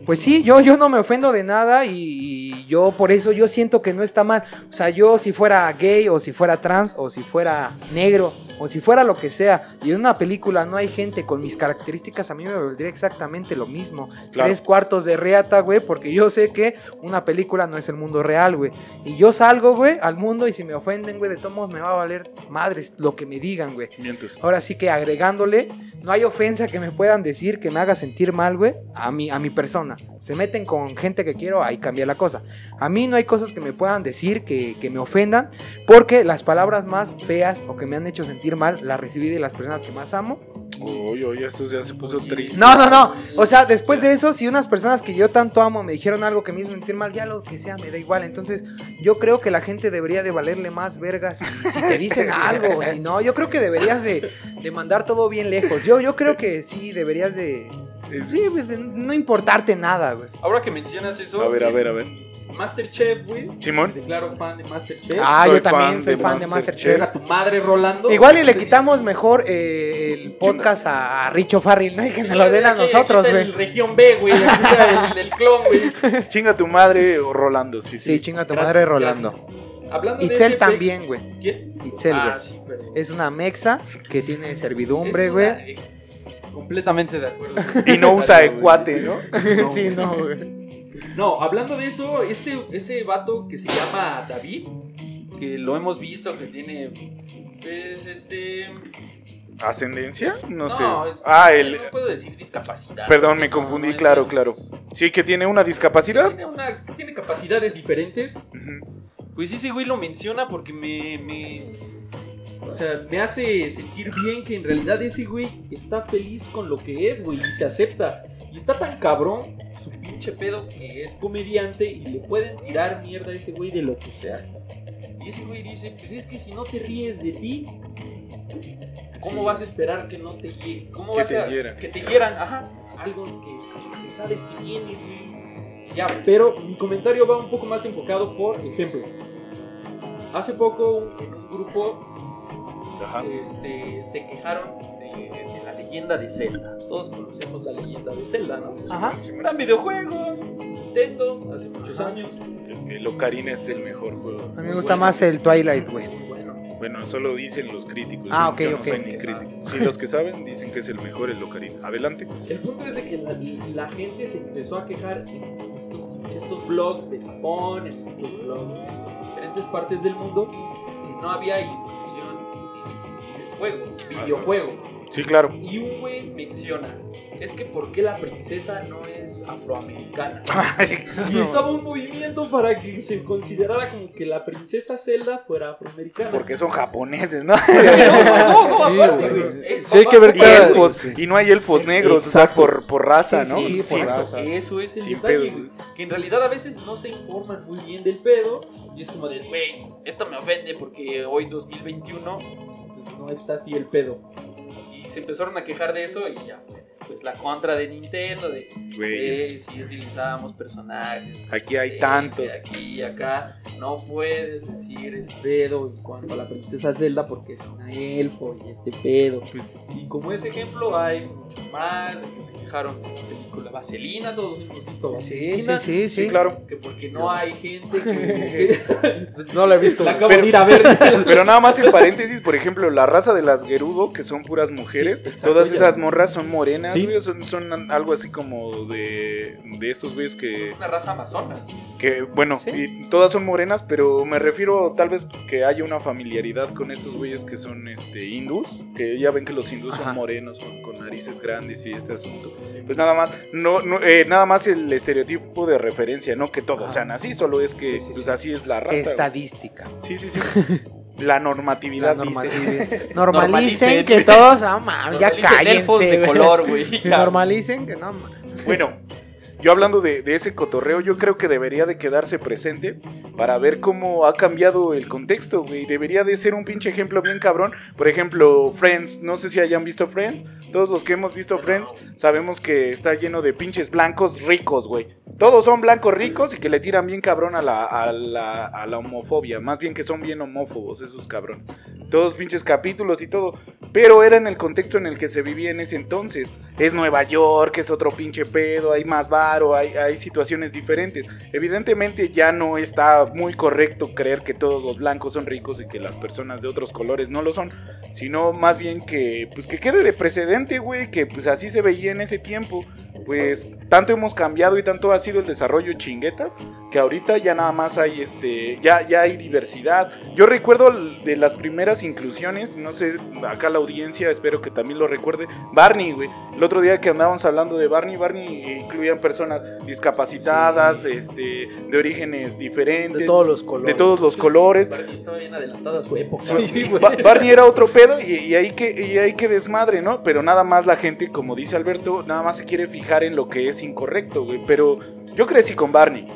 Pues sí, yo, yo no me ofendo de nada y, y yo por eso yo siento que no está mal. O sea, yo si fuera gay o si fuera trans o si fuera negro o si fuera lo que sea, y en una película no hay gente con mis características, a mí me valdría exactamente lo mismo. Claro. Tres cuartos de reata, güey, porque yo sé que una película no es el mundo real, güey. Y yo salgo, güey, al mundo y si me ofenden, güey, de todos me va a valer madres lo que me digan, güey. Ahora sí que agregándole, no hay ofensa que me puedan decir que me haga sentir mal, güey, a mi, a mi persona. Se meten con gente que quiero, ahí cambia la cosa. A mí no hay cosas que me puedan decir que, que me ofendan, porque las palabras más feas o que me han hecho sentir mal las recibí de las personas que más amo. Oye, oye, esto ya se puso triste. No, no, no. O sea, después de eso, si unas personas que yo tanto amo me dijeron algo que me hizo sentir mal, ya lo que sea, me da igual. Entonces, yo creo que la gente debería de valerle más vergas si, si te dicen algo o si no. Yo creo que deberías de, de mandar todo bien lejos. Yo, yo creo que sí, deberías de... Sí, de no importarte nada, güey. Ahora que mencionas eso, A ver, a en ver, a ver. Masterchef, güey. Simón. Me declaro fan de Masterchef. Ah, Soy yo también fan soy de fan de Masterchef. Masterchef. tu madre Rolando. Igual y le quitamos mejor eh, el podcast a, a Richo Farrell, ¿no? Y que nos lo den a nosotros, está El güey. región B, güey. El, el clon, güey. Chinga tu madre o Rolando, sí, sí. Sí, chinga tu Gracias, madre, Rolando. gracias. Hablando de Itzel ese también, güey. ¿Quién? Itzel, güey. Ah, sí, pero. Es una mexa que tiene servidumbre, güey. eh, Completamente de acuerdo. Y no usa ecuate, ¿no? No, sí, no, güey. No, hablando de eso, este, ese vato que se llama David, que lo hemos visto, que tiene. Es este. ¿Ascendencia? No, No, sé. es- ah, es que el. No puedo decir discapacidad. Perdón, me confundí, no, claro, más- claro. Sí, que tiene una discapacidad. Tiene, una, tiene capacidades diferentes. Pues ese güey lo menciona porque me, me. O sea, me hace sentir bien que en realidad ese güey está feliz con lo que es, güey, y se acepta. Y está tan cabrón su pinche pedo que es comediante y le pueden tirar mierda a ese güey de lo que sea. Y ese güey dice, pues es que si no te ríes de ti, ¿cómo Sí. vas a esperar que no te hieren? ¿Cómo Que vas te a hieran. que te hieran? Ajá, algo que, que sabes que tienes, güey. Ya, pero mi comentario va un poco más enfocado por ejemplo. Hace poco un- en un grupo Ajá. este, se quejaron de, de la leyenda de Zelda. Todos conocemos la leyenda de Zelda, ¿no? Ajá. Gran videojuego, Nintendo, hace muchos años. El, el Ocarina es el mejor juego. A mí me gusta más el Twilight, güey. Muy bueno. Bueno, eso dicen los críticos. Ah, ok, no ok. ni que. Sí, los que saben dicen que es el mejor el Ocarina. Adelante. El punto es de que la, la gente se empezó a quejar en estos, blogs de Japón, en estos blogs de diferentes partes del mundo, que no había inclusión en videojuego. videojuego. Sí, claro. Y un güey menciona, es que ¿por qué la princesa no es afroamericana? Y estaba un movimiento para que se considerara como que la princesa Zelda fuera afroamericana. Porque son japoneses, ¿no? No, no, no, Sí, aparte, güey. güey. Eh, Sí, hay que ver Y, elfos, sí. y no hay elfos negros, o sea, Exacto. por, por raza, Sí, ¿no? sí, sí, por Exacto, raza. Eso es el Sin detalle, pedos. Que en realidad a veces no se informan muy bien del pedo. Y es como de, güey, esto me ofende porque hoy 2021, pues no está así el pedo. Se empezaron a quejar de eso y ya fue después la contra de Nintendo, de, Güey, si utilizábamos personajes. Aquí hay existencia, tantos. Aquí y acá. No puedes decir ese pedo en cuanto a la princesa Zelda porque es una elfo y este pedo. Pues, Y como ese ejemplo hay muchos más de que se quejaron de la película Vaselina. Todos hemos visto Sí, Vaselina. sí, sí, sí, sí. claro. Que porque no hay gente que. No la he visto. la acabo Pero- de ir a ver. Pero nada más en paréntesis, por ejemplo, la raza de las Gerudo, que son puras mujeres, Sí, exacto, todas esas morras son morenas, Sí. güey, son, son algo así como de, de estos güeyes Son que, una raza amazonas. que, bueno, Sí. y todas son morenas, pero me refiero tal vez que haya una familiaridad con estos güeyes que son este hindús, que ya ven que los hindús Ajá. son morenos, con, con narices grandes y este asunto. Pues nada más, no, no, eh, nada más el estereotipo de referencia, no que todos Ajá. sean así, solo es que Sí, sí, pues sí. así es la raza. güey. Estadística. Sí, sí, sí. La normatividad La dice. normaliz- Normalicen que todos, mames, ya elfos cállense. de color, güey. Normalicen que no. Bueno, yo hablando de, ese cotorreo, yo creo que debería de quedarse presente para ver cómo ha cambiado el contexto, güey. Debería de ser un pinche ejemplo bien cabrón. Por ejemplo, Friends, no sé si hayan visto Friends. Todos los que hemos visto Friends sabemos que está lleno de pinches blancos ricos, güey. Todos son blancos ricos y que le tiran bien cabrón a la, a la, a la homofobia. Más bien que son bien homófobos esos cabrón. Todos pinches capítulos y todo. Pero era en el contexto en el que se vivía en ese entonces. es Nueva York, es otro pinche pedo, hay más varo, hay, hay situaciones diferentes. Evidentemente ya no está muy correcto creer que todos los blancos son ricos y que las personas de otros colores no lo son, sino más bien que pues que quede de precedente, güey, que pues así se veía en ese tiempo. Pues tanto hemos cambiado y tanto ha sido el desarrollo chinguetas que ahorita ya nada más hay este ya ya hay diversidad. Yo recuerdo de las primeras inclusiones, no sé, acá la audiencia espero que también lo recuerde, Barney, güey. El otro día que andábamos hablando de Barney, Barney incluían personas discapacitadas, este de orígenes diferentes, De todos los colores. de todos los colores. Barney estaba bien adelantada a su época. Sí, güey. Ba- Barney era otro pedo y, y ahí que y ahí que desmadre, ¿no? Pero nada más la gente, como dice Alberto, nada más se quiere fijar en lo que es incorrecto, güey. Pero yo crecí con Barney.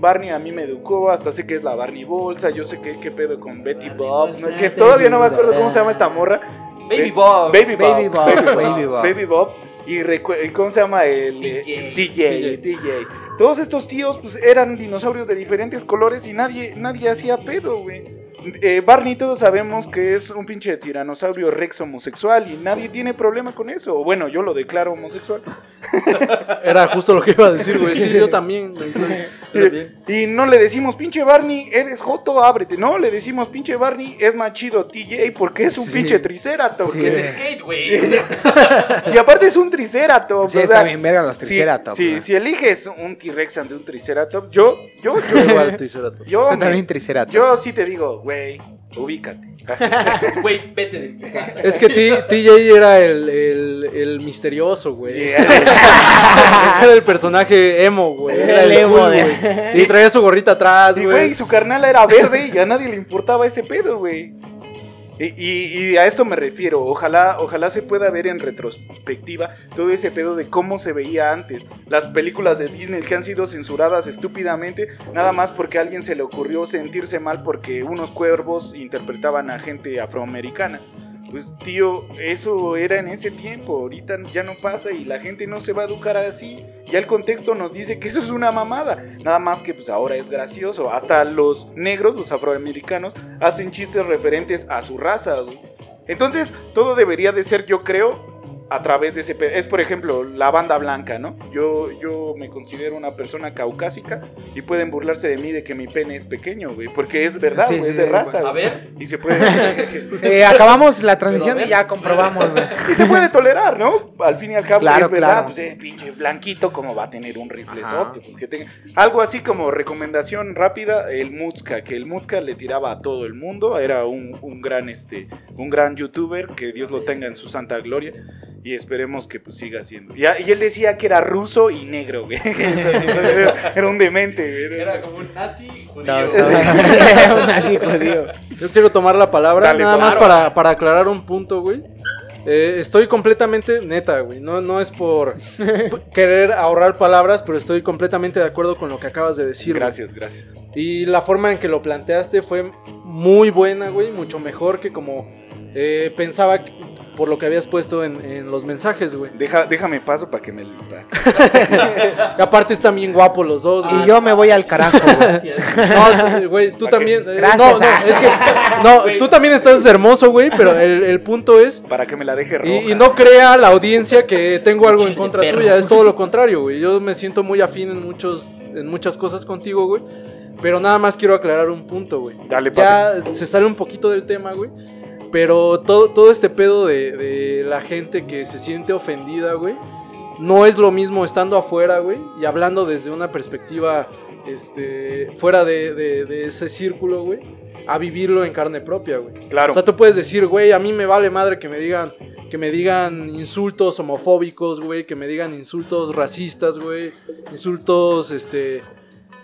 Barney a mí me educó, hasta sé que es la Barney Bolsa, yo sé que qué pedo con Betty Barney Bob, Bolsa, ¿no? que todavía no me acuerdo cómo se llama esta morra. Baby Eh, Bob. Baby Bob. Baby Bob, Baby Bob. Baby Bob. Y recue- ¿cómo se llama el eh, DJ. DJ, DJ. Todos estos tíos pues eran dinosaurios de diferentes colores y nadie nadie hacía pedo, güey. Eh, Barney todos sabemos que es un pinche tiranosaurio rex homosexual y nadie tiene problema con eso. O bueno, yo lo declaro homosexual. Era justo lo que iba a decir, güey. Sí, yo también. Y no le decimos, pinche Barney, eres joto, ábrete. No, le decimos, pinche Barney, es más chido TJ porque es un Sí. pinche triceratops. Sí. Es skate, güey. Y aparte es un triceratops. Sí, o está bien verga los si- triceratops. Si, eliges un T-Rex ante un triceratops, yo, yo, yo, Igual Triceratops. yo, Yo también triceratops. yo sí te digo, güey, ubícate. Güey, vete de mi casa. Es que T- TJ era el, el, el misterioso, güey. Sí, Era el personaje emo, güey. Era El el emo cool, de- güey. Sí, traía su gorrita atrás, Y, güey, güey. su carnal era verde y a nadie le importaba ese pedo, güey. Y, a esto me refiero, ojalá, ojalá se pueda ver en retrospectiva todo ese pedo de cómo se veía antes. Las películas de Disney que han sido censuradas estúpidamente, nada más porque a alguien se le ocurrió sentirse mal porque unos cuervos interpretaban a gente afroamericana. Pues tío, eso era en ese tiempo, ahorita ya no pasa y la gente no se va a educar así. Ya el contexto nos dice que eso es una mamada. Nada más que pues ahora es gracioso. Hasta los negros, los afroamericanos, hacen chistes referentes a su raza. Entonces, todo debería de ser, yo creo, a través de ese... Es, por ejemplo, la banda blanca, ¿no? Yo, yo me considero una persona caucásica y pueden burlarse de mí de que mi pene es pequeño, güey. Porque es verdad, Sí, güey, sí, es de sí, raza. A ver. Y se puede... Eh, acabamos la transmisión y ya comprobamos, güey. Y se puede tolerar, ¿no? Al fin y al cabo Claro, es verdad, claro. pues eh, pinche blanquito como va a tener un riflezote, pues que tenga algo así como recomendación rápida, el Mutzka, que el Mutzka le tiraba a todo el mundo, era un, un gran este un gran youtuber, que Dios lo tenga en su santa gloria y esperemos que pues siga siendo. Y, a- y él decía que era ruso y negro, güey. era, era un demente, güey. Era como un nazi judío. Un nazi judío. Yo quiero tomar la palabra Dale, nada más para, para aclarar un punto, güey. Eh, estoy completamente neta, güey. No, no es por querer ahorrar palabras, pero estoy completamente de acuerdo con lo que acabas de decir. güey. Gracias, gracias. Y la forma en que lo planteaste fue muy buena, güey. Mucho mejor que como eh, pensaba que- por lo que habías puesto en, en los mensajes, güey. Deja, déjame paso para que me Y aparte están bien guapos los dos, güey. Y yo me voy al carajo, güey. Gracias. No, güey, tú también. eh, Gracias. No, no, es que. No, tú también estás hermoso, güey, pero el, el punto es. para que me la deje roja. Y, y no crea la audiencia que tengo algo en contra tuya, es todo lo contrario, güey. Yo me siento muy afín en, muchos, en muchas cosas contigo, güey. Pero nada más quiero aclarar un punto, güey. Dale, Ya se sale un poquito del tema, güey. Pero todo, todo este pedo de, de la gente que se siente ofendida, güey. No es lo mismo estando afuera, güey. Y hablando desde una perspectiva este, fuera de, de- de ese círculo, güey. A vivirlo en carne propia, güey. Claro. O sea, tú puedes decir, güey, a mí me vale madre que me digan que me digan insultos homofóbicos, güey, que me digan insultos racistas, güey, insultos este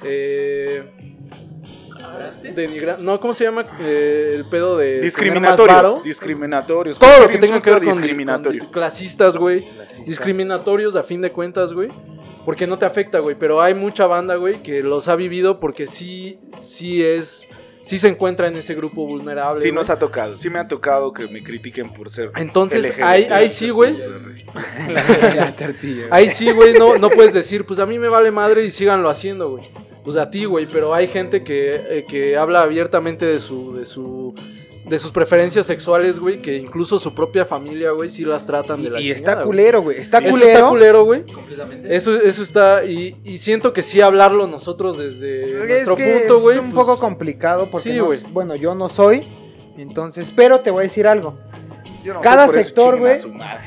eh denigra- no, ¿cómo se llama eh, el pedo de tener más discriminatorios, varo? discriminatorios. Todo lo que tenga que ver con, discriminatorio. con clasistas, güey, discriminatorios a fin de cuentas, güey. Porque no te afecta, güey, pero hay mucha banda, güey, que los ha vivido porque sí sí es sí se encuentra en ese grupo vulnerable. Sí güey. nos ha tocado, sí me ha tocado que me critiquen por ser Entonces, LGBT. ahí, ahí sí, güey. Ahí sí, güey, no, no puedes decir, pues a mí me vale madre y síganlo haciendo, güey. Pues a ti, güey, pero hay gente que, eh, que habla abiertamente de su, de su de sus preferencias sexuales, güey, que incluso su propia familia, güey, sí las tratan de la Y, chingada, está culero, güey. Está Eso culero. está culero, güey. Completamente. Eso, eso está, y, y siento que sí hablarlo nosotros desde Es nuestro que punto, es güey. un pues, poco complicado porque, sí, bueno, yo no soy. Entonces, pero te voy a decir algo. Yo no Cada sé, sector, güey.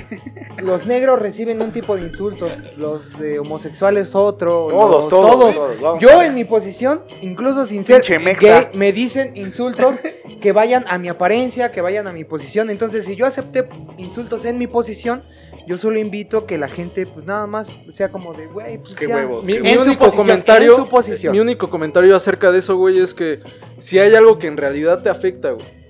Los negros reciben un tipo de insultos, los de homosexuales otro. Todos, los- todos, todos. Yo en mi posición, incluso sin ser gay, me dicen insultos que vayan a mi apariencia, que vayan a mi posición. Entonces, si yo acepté insultos en mi posición, yo solo invito a que la gente, pues nada más sea como de, güey, pues Qué ya". huevos. Mi, qué mi En su único posición, comentario, en su posición. mi único comentario acerca de eso, güey, es que si hay algo que en realidad te afecta, güey,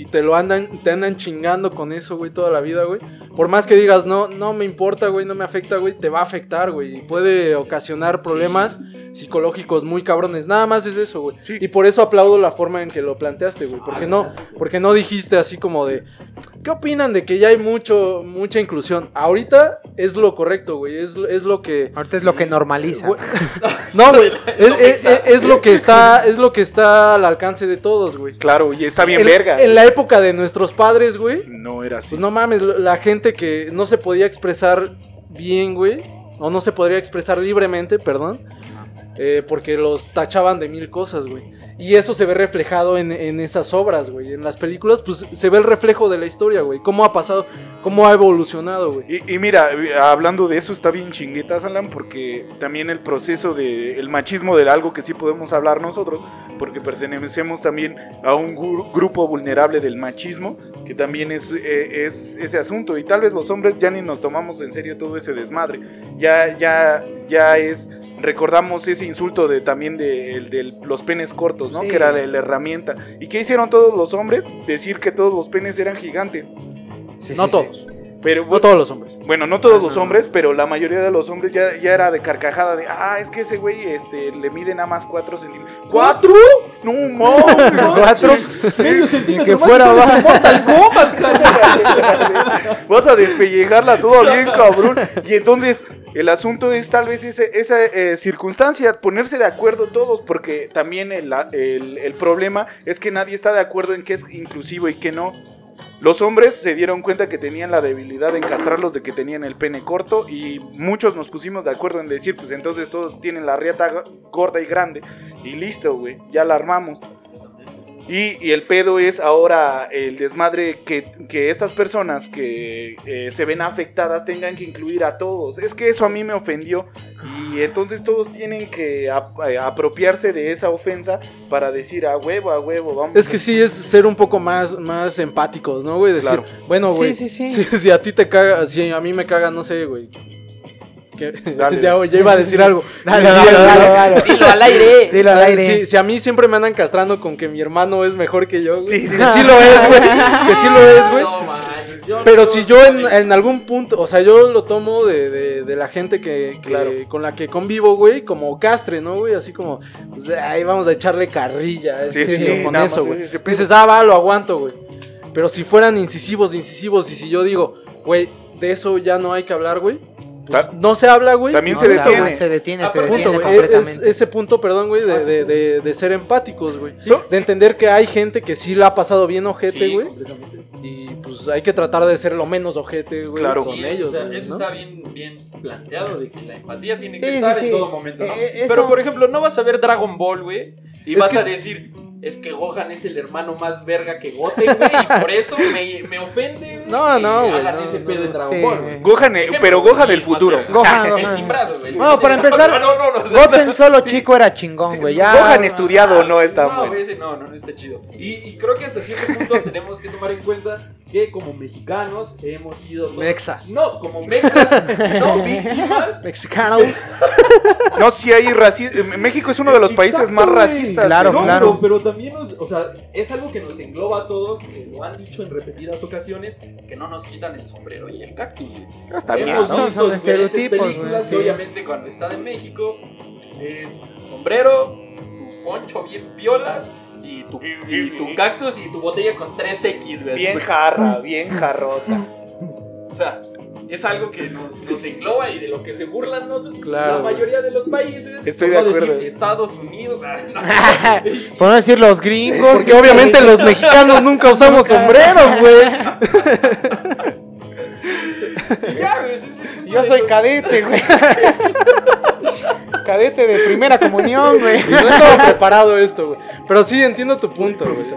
y te lo andan, te andan chingando con eso, güey, toda la vida, güey. Por más que digas, no, no me importa, güey, no me afecta, güey, te va a afectar, güey, y puede ocasionar problemas psicológicos muy cabrones. Nada más es eso, güey. Sí. Y por eso aplaudo la forma en que lo planteaste, güey, porque no, porque no dijiste así como de, ¿qué opinan de que ya hay mucho, mucha inclusión? Ahorita es lo correcto, güey, es, es lo que Ahorita es lo que normaliza. Güey, No, güey. Es, es- es- es lo que está, es lo que está al alcance de todos, güey. Claro, y está bien En, verga. en la época de nuestros padres, güey. No era así. Pues no mames, la gente que no se podía expresar bien, güey. O no se podría expresar libremente, perdón. Eh, porque los tachaban de mil cosas, güey. Y eso se ve reflejado en, en esas obras, güey. En las películas, pues se ve el reflejo de la historia, güey. Cómo ha pasado, cómo ha evolucionado, güey. Y, mira, hablando de eso, está bien chinguetas, Alan, porque también el proceso de el machismo de algo que sí podemos hablar nosotros, porque pertenecemos también a un gru- grupo vulnerable del machismo, que también es, eh, es ese asunto. Y tal vez los hombres ya ni nos tomamos en serio todo ese desmadre. Ya, ya, ya es. Recordamos ese insulto de también de, el de los penes cortos, ¿no? Sí. Que era de la herramienta. ¿Y qué hicieron todos los hombres? Decir que todos los penes eran gigantes. Sí, No sí, sí. todos. Pero No todos los hombres. bueno, no todos los no. hombres, pero la mayoría de los hombres ya, ya era de carcajada de, ah, es que ese güey este, le mide nada más 4 centímetros. ¿Cuatro? No, mames. Cuatro. Medio centímetro que más fuera cara. Vas a despellejarla todo bien, cabrón. Y entonces, el asunto es tal vez ese- esa eh, circunstancia, ponerse de acuerdo todos, porque también el, el- el problema es que nadie está de acuerdo en qué es inclusivo y qué no. Los hombres se dieron cuenta que tenían la debilidad en castrarlos de que tenían el pene corto y muchos nos pusimos de acuerdo en decir, pues entonces todos tienen la riata gorda y grande y listo, güey, ya la armamos. Y, y el pedo es ahora el desmadre que, que estas personas que eh, se ven afectadas tengan que incluir a todos. Es que eso a mí me ofendió. Y entonces todos tienen que ap- eh, apropiarse de esa ofensa para decir a huevo, a huevo, vamos. Es que sí es ser un poco más, más empáticos, ¿no, güey? Decir, Claro. bueno, Sí, güey. sí, sí. Si, si a ti te caga, si a mí me caga, no sé, güey. Que- Dale. ya, ya iba a decir algo. Dale, Sí, dale, sí, dale, sí. dale. Dilo al aire. Dilo al aire. si a mí siempre me andan castrando con que mi hermano es mejor que yo, güey. Sí, sí, que sí. sí lo es, güey. Que sí lo es, güey. No, Pero no- si yo en, en algún punto, o sea, yo lo tomo de, de- de la gente que, que- Claro. con la que convivo, güey, como castre, ¿no, güey? Así como, pues, ahí vamos a echarle carrilla a Sí, ese sí, con nada eso, güey. Dices, ah, va, lo aguanto, güey. Pero si fueran incisivos, incisivos, y si yo digo, güey, de eso ya no hay que hablar, güey, pues no se habla, güey. También No, se detiene. Se detiene, se detiene Punto, güey. Es- es- completamente. ese punto, perdón, güey, de, de- de- de ser empáticos, güey. De entender que hay gente que sí la ha pasado bien ojete, Sí, güey. completamente. y pues hay que tratar de ser lo menos ojete, güey, Claro. con Sí, ellos. o sea, güey, eso ¿no? está bien, bien planteado, de que la empatía tiene Sí, que sí, estar sí. en todo momento, ¿no? Eh, eh, eso- Pero, por ejemplo, no vas a ver Dragon Ball, güey, y Es vas que a decir, es que Gohan es el hermano más verga que Goten, güey, y por eso me, me ofende, güey, No, no, güey, hagan no, ese no, pedo en no. Dragon Sí. Ball. Gohan, eh, Ejemplo, pero Gohan el es más futuro. verga. Gohan, el Gohan. sin brazos, güey. Bueno, para empezar, no, no, no, no. Goten solo chico era chingón, güey. Ya. Gohan estudiado no está no, bueno. no, no, no está chido. Y, y creo que hasta cierto punto tenemos que tomar en cuenta que como mexicanos hemos sido todos- Mexas. No, como mexas, no víctimas. Mexicanos. No, sí hay racismo. México es uno de los países más racistas. Claro, no, claro. Pero, pero también nos, o sea, es algo que nos engloba a todos, que lo han dicho en repetidas ocasiones, que no nos quitan el sombrero y el cactus, güey. Está bien, Hemos ¿no? Son- visto son diferentes estereotipos, películas que obviamente cuando está en México es sombrero, tu poncho bien piolas y tu, y tu cactus y tu botella con 3X, güey. Bien jarra, bien jarrota. O sea, es algo que nos, nos engloba y de lo que se burlan nos- Claro, la mayoría de los países. Estoy por de no decir acuerdo. Estados Unidos. Por no decir los gringos. Porque obviamente los mexicanos nunca usamos sombreros, güey. Yo soy cadete, güey. Cadete de primera comunión, güey. No estaba preparado esto, güey. Pero sí entiendo tu punto, güey. Sí,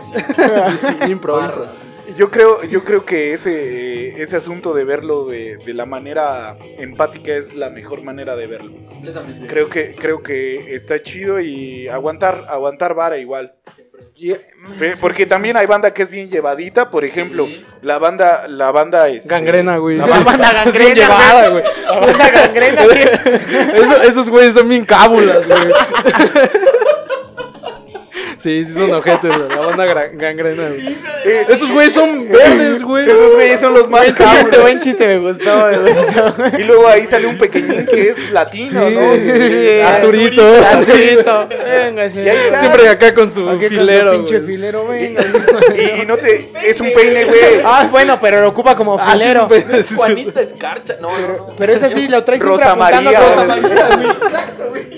impro, impro. Yo creo, yo creo que ese, ese asunto de verlo de, de la manera empática es la mejor manera de verlo. Completamente. Creo que, creo que está chido y aguantar, aguantar vara igual. Ve, Porque también hay banda que es bien llevadita, por ejemplo, Sí. la banda, la banda es Gangrena, güey. La banda Es bien gangrena, llevada, güey. La banda gangrena es- Eso- esos güeyes son bien cábulas, güey. Sí, sí son ojetes, güey. La banda gangrena, güey. Esos güeyes son verdes, güey. Esos güeyes son los más Buen chiste, buen chiste, me gustó, me gustó. Y luego ahí sale un pequeñín que es latino, Sí, ¿no? sí, sí, sí. Arturito. Arturito. Venga, Y ahí está. Siempre acá con su Aquí con su filero, pinche güey. filero, venga. Y, y no te. Es un peine, güey. Ah, bueno, pero lo ocupa como Ah, sí, filero. sí, sí, sí. Juanita Escarcha. No, no, no. Pero ese sí lo trae siempre Rosa apuntando María, güey. María, güey, Exacto, güey.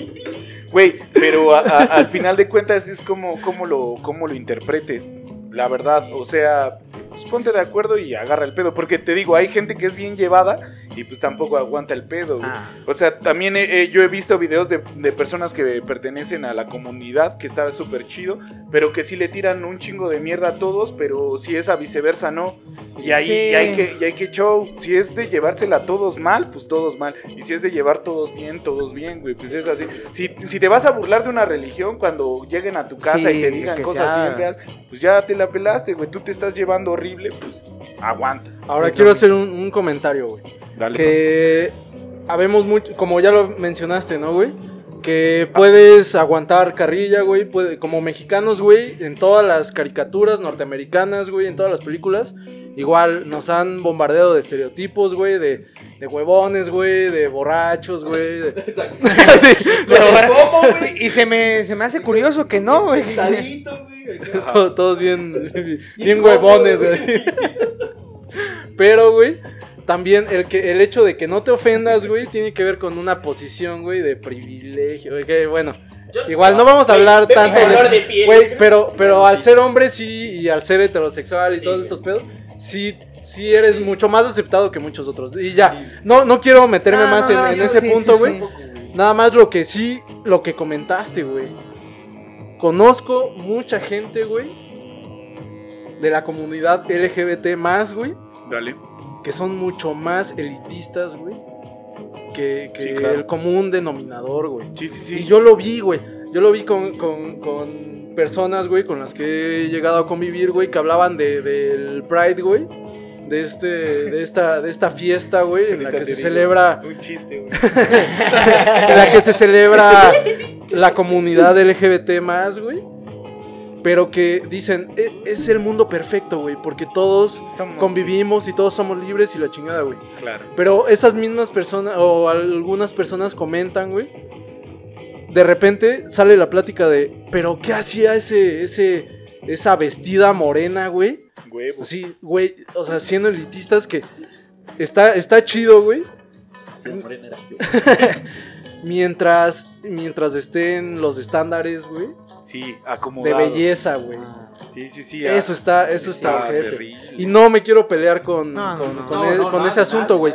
Güey, pero a- al final de cuentas es como, como, lo, como lo interpretes. La verdad, o sea, pues ponte de acuerdo y agarra el pedo. Porque te digo, hay gente que es bien llevada y pues tampoco aguanta el pedo. güey. Ah. O sea, también he- yo he visto videos de, de personas que pertenecen a la comunidad, que está súper chido, pero que sí le tiran un chingo de mierda a todos, pero si es a viceversa, no. Y ahí Sí. y hay, que, y hay que show. Si es de llevársela a todos mal, pues todos mal. Y si es de llevar todos bien, todos bien, güey, pues es así. Si, si te vas a burlar de una religión cuando lleguen a tu casa Sí, y te digan cosas sea- bien feas, pues ya te la pelaste, güey. Tú te estás llevando horrible, pues aguanta. Ahora quiero hacer un, un comentario, güey. Dale. Que habemos mucho, como ya lo mencionaste, ¿no, güey? Que puedes aguantar carrilla, güey. puede- como mexicanos, güey, en todas las caricaturas norteamericanas, güey, en todas las películas. Igual nos han bombardeado de estereotipos, güey, de, de huevones, güey, de borrachos, güey. de- Exacto. Sí, de borra- ¿Cómo, güey? Y se me, se me hace curioso que no, güey. Güey. Todos bien, bien huevones, güey. Pero, güey, también el, que, el hecho de que no te ofendas, güey, tiene que ver con una posición, güey, de privilegio. güey, que, bueno, igual no vamos a hablar tanto de. Güey, pero, pero al ser hombre sí, y al ser heterosexual y todos estos pedos, sí, sí eres mucho más aceptado que muchos otros. Y ya, no, no quiero meterme No, más no, en, no, en eso ese sí, punto, sí, güey. sí. Nada más lo que sí, lo que comentaste, güey. Conozco mucha gente, güey, de la comunidad LGBT más, güey, Dale. que son mucho más elitistas, güey, que, que Sí, claro. el común denominador, güey. Sí, sí, sí. Y yo lo vi, güey. Yo lo vi con, con- con personas, güey, con las que he llegado a convivir, güey, que hablaban de, del Pride, güey. De, este, de, esta, de esta fiesta, güey, en la que se celebra Un chiste, güey. en la que se celebra la comunidad LGBT más, güey. Pero que dicen, "E- es el mundo perfecto, güey, porque todos Somos- convivimos y todos somos libres y la chingada, güey. Claro. Pero esas mismas personas, o algunas personas comentan, güey. De repente sale la plática de, pero ¿qué hacía ese, ese, esa vestida morena, güey? Así, güey, o sea, siendo elitistas que está, está chido, güey. Mientras, mientras estén los estándares, güey, Sí, de acomodado. belleza, güey. Sí, sí, sí. Eso está, eso está. Y no me quiero pelear con, No, con, no. con No, no, con nadie, ese asunto, güey.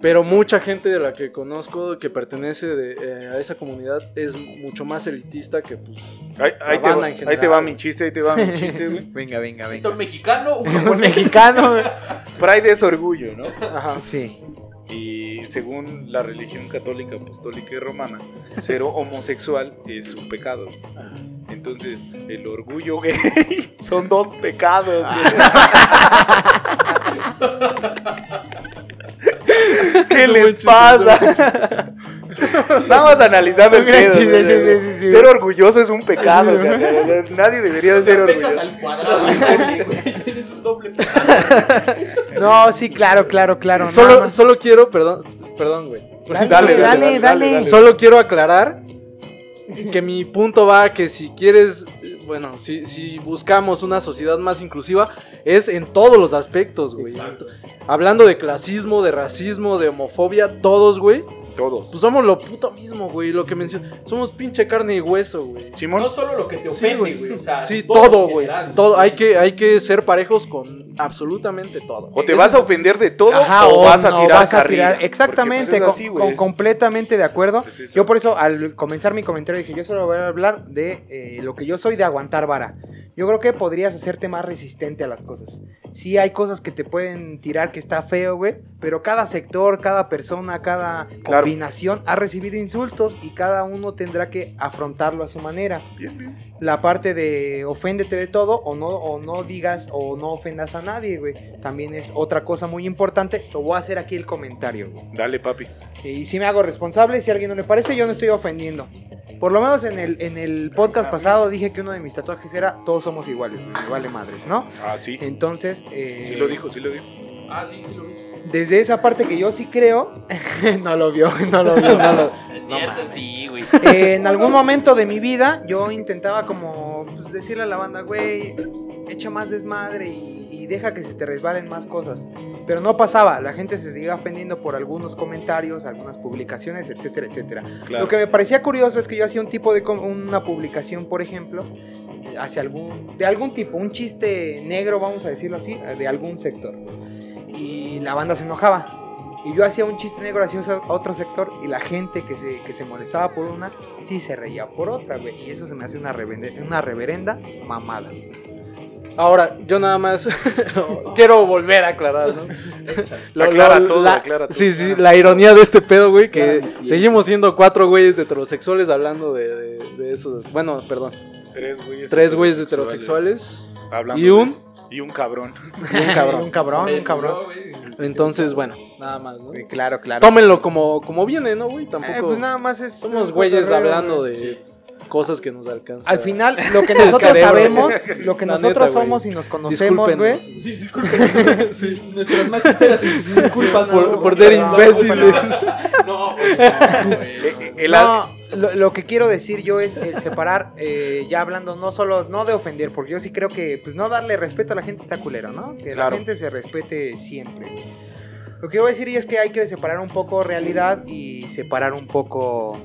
Pero mucha gente de la que conozco que pertenece de, eh, a esa comunidad es mucho más elitista que, pues, Ahí, ahí La te banda va, en ahí te va güey. mi chiste, ahí te va mi chiste, güey. Venga, venga, ¿Está un venga. mexicano? un mexicano, güey. Pride es orgullo, ¿no? ajá. Sí. Y según la religión católica, apostólica y romana, ser homosexual es un pecado. ajá. Entonces, el orgullo gay son dos pecados. ¿Qué les chiste, pasa? Nada más analizando el pedo. chiste, sí, sí, sí, sí. Ser orgulloso es un pecado. Nadie debería de O sea, ser pecas orgulloso. al cuadrado, güey. Tienes un doble pecado. No, sí, claro, claro, claro. Solo, solo quiero, perdón, perdón, güey. Dale, Dale, dale, dale, dale. dale, dale. Solo quiero aclarar que mi punto va a que si quieres, bueno, si, si buscamos una sociedad más inclusiva, es en todos los aspectos, güey. Hablando de clasismo, de racismo, de homofobia, todos, güey. Todos. Pues somos lo puto mismo, güey. Lo que menciono. Somos pinche carne y hueso, güey. Simón, No solo lo que te ofende, güey. o sea, Sí, todo güey. general, Todo. Hay que, hay que ser parejos con absolutamente todo. o te vas a ofender de todo Ajá, o, vas a no, tirar vas a tirar- Exactamente, pues, es con- completamente de acuerdo. Yo por eso al comenzar mi comentario dije, yo solo voy a hablar de eh, lo que yo soy de aguantar vara. Yo creo que podrías hacerte más resistente a las cosas. Sí hay cosas que te pueden tirar que está feo, güey, pero cada sector, cada persona, cada Claro. Combinación ha recibido insultos y cada uno tendrá que afrontarlo a su manera. Bien, bien. La parte de oféndete de todo o no, o no digas o no ofendas a nadie, güey. También es otra cosa muy importante. Te voy a hacer aquí el comentario, güey. Dale, papi. Y si me hago responsable, si a alguien no le parece, yo no estoy ofendiendo. Por lo menos en el, en el podcast pasado dije que uno de mis tatuajes era todos somos iguales, güey, me vale madres, ¿no? Ah, sí. Entonces, eh, Sí lo dijo, sí lo dijo. Ah, sí, sí lo vi. Desde esa parte que yo sí creo, no lo vio, no lo vio, no lo- Es cierto, sí, güey. Eh, en algún momento de mi vida yo intentaba como pues, decirle a la banda, güey, echa más desmadre y, y deja que se te resbalen más cosas. Pero no pasaba, la gente se seguía ofendiendo por algunos comentarios, algunas publicaciones, etcétera, etcétera. Claro. Lo que me parecía curioso es que yo hacía un tipo de com- una publicación, por ejemplo, hacia algún de algún tipo, un chiste negro, vamos a decirlo así, de algún sector. Y la banda se enojaba. Y yo hacía un chiste negro hacia ose- otro sector y la gente que se, que se molestaba por una, sí se reía por otra, güey. Y eso se me hace una, reverenda mamada. Ahora, yo nada más quiero volver a aclarar, ¿no? Lo- Aclara lo- todo, la- aclara todo. Sí, sí, la ironía de este pedo, güey, que Claro, seguimos siendo cuatro güeyes heterosexuales hablando de, de, de esos. Bueno, perdón, Tres güeyes. tres güeyes heterosexuales Hablando y de un. Y un cabrón. Y un cabrón, un cabrón, un cabrón. Entonces, bueno, nada más, ¿no? Claro, claro. Tómenlo como, como viene, ¿no, güey? Tampoco. Eh, pues nada más es. somos güeyes hablando de cosas que nos alcanzan. Al final, lo que nosotros sabemos, lo que La nosotros neta, somos y nos conocemos, güey. Sí, disculpen. Sí, Nuestras más sinceras disculpas Por, no, por no, ser no, imbéciles. No, güey, no, Eh, no. eh, lo, lo que quiero decir yo es el separar, eh, ya hablando no solo, no de ofender, porque yo sí creo que, pues no darle respeto a la gente está culero, ¿no? Que Claro. la gente se respete siempre. Lo que yo voy a decir es que hay que separar un poco realidad y separar un poco,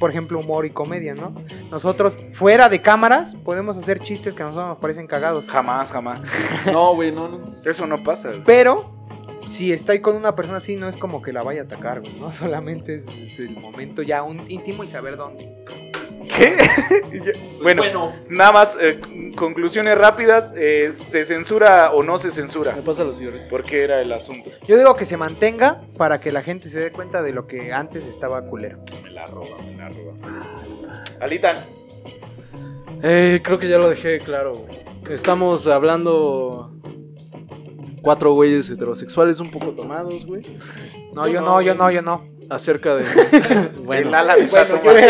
por ejemplo, humor y comedia, ¿no? Nosotros, fuera de cámaras, podemos hacer chistes que a nosotros nos parecen cagados. Jamás, jamás. No, güey, no, no. Eso no pasa. güey. Pero si estoy con una persona así, no es como que la vaya a atacar, güey, ¿no? Solamente es, es el momento ya un íntimo y saber dónde. ¿Qué? Bueno, bueno, nada más, eh, conclusiones rápidas. eh, ¿Se censura o no se censura? Me pasa lo siguiente. ¿Por qué era el asunto? Yo digo que se mantenga para que la gente se dé cuenta de lo que antes estaba culero. Me la roba, me la roba. Alitan. Eh, creo que ya lo dejé claro, güey. Estamos hablando. Cuatro güeyes heterosexuales un poco tomados, güey. No, yo no, yo no, yo no. Acerca de. El bueno. Alan está Bueno,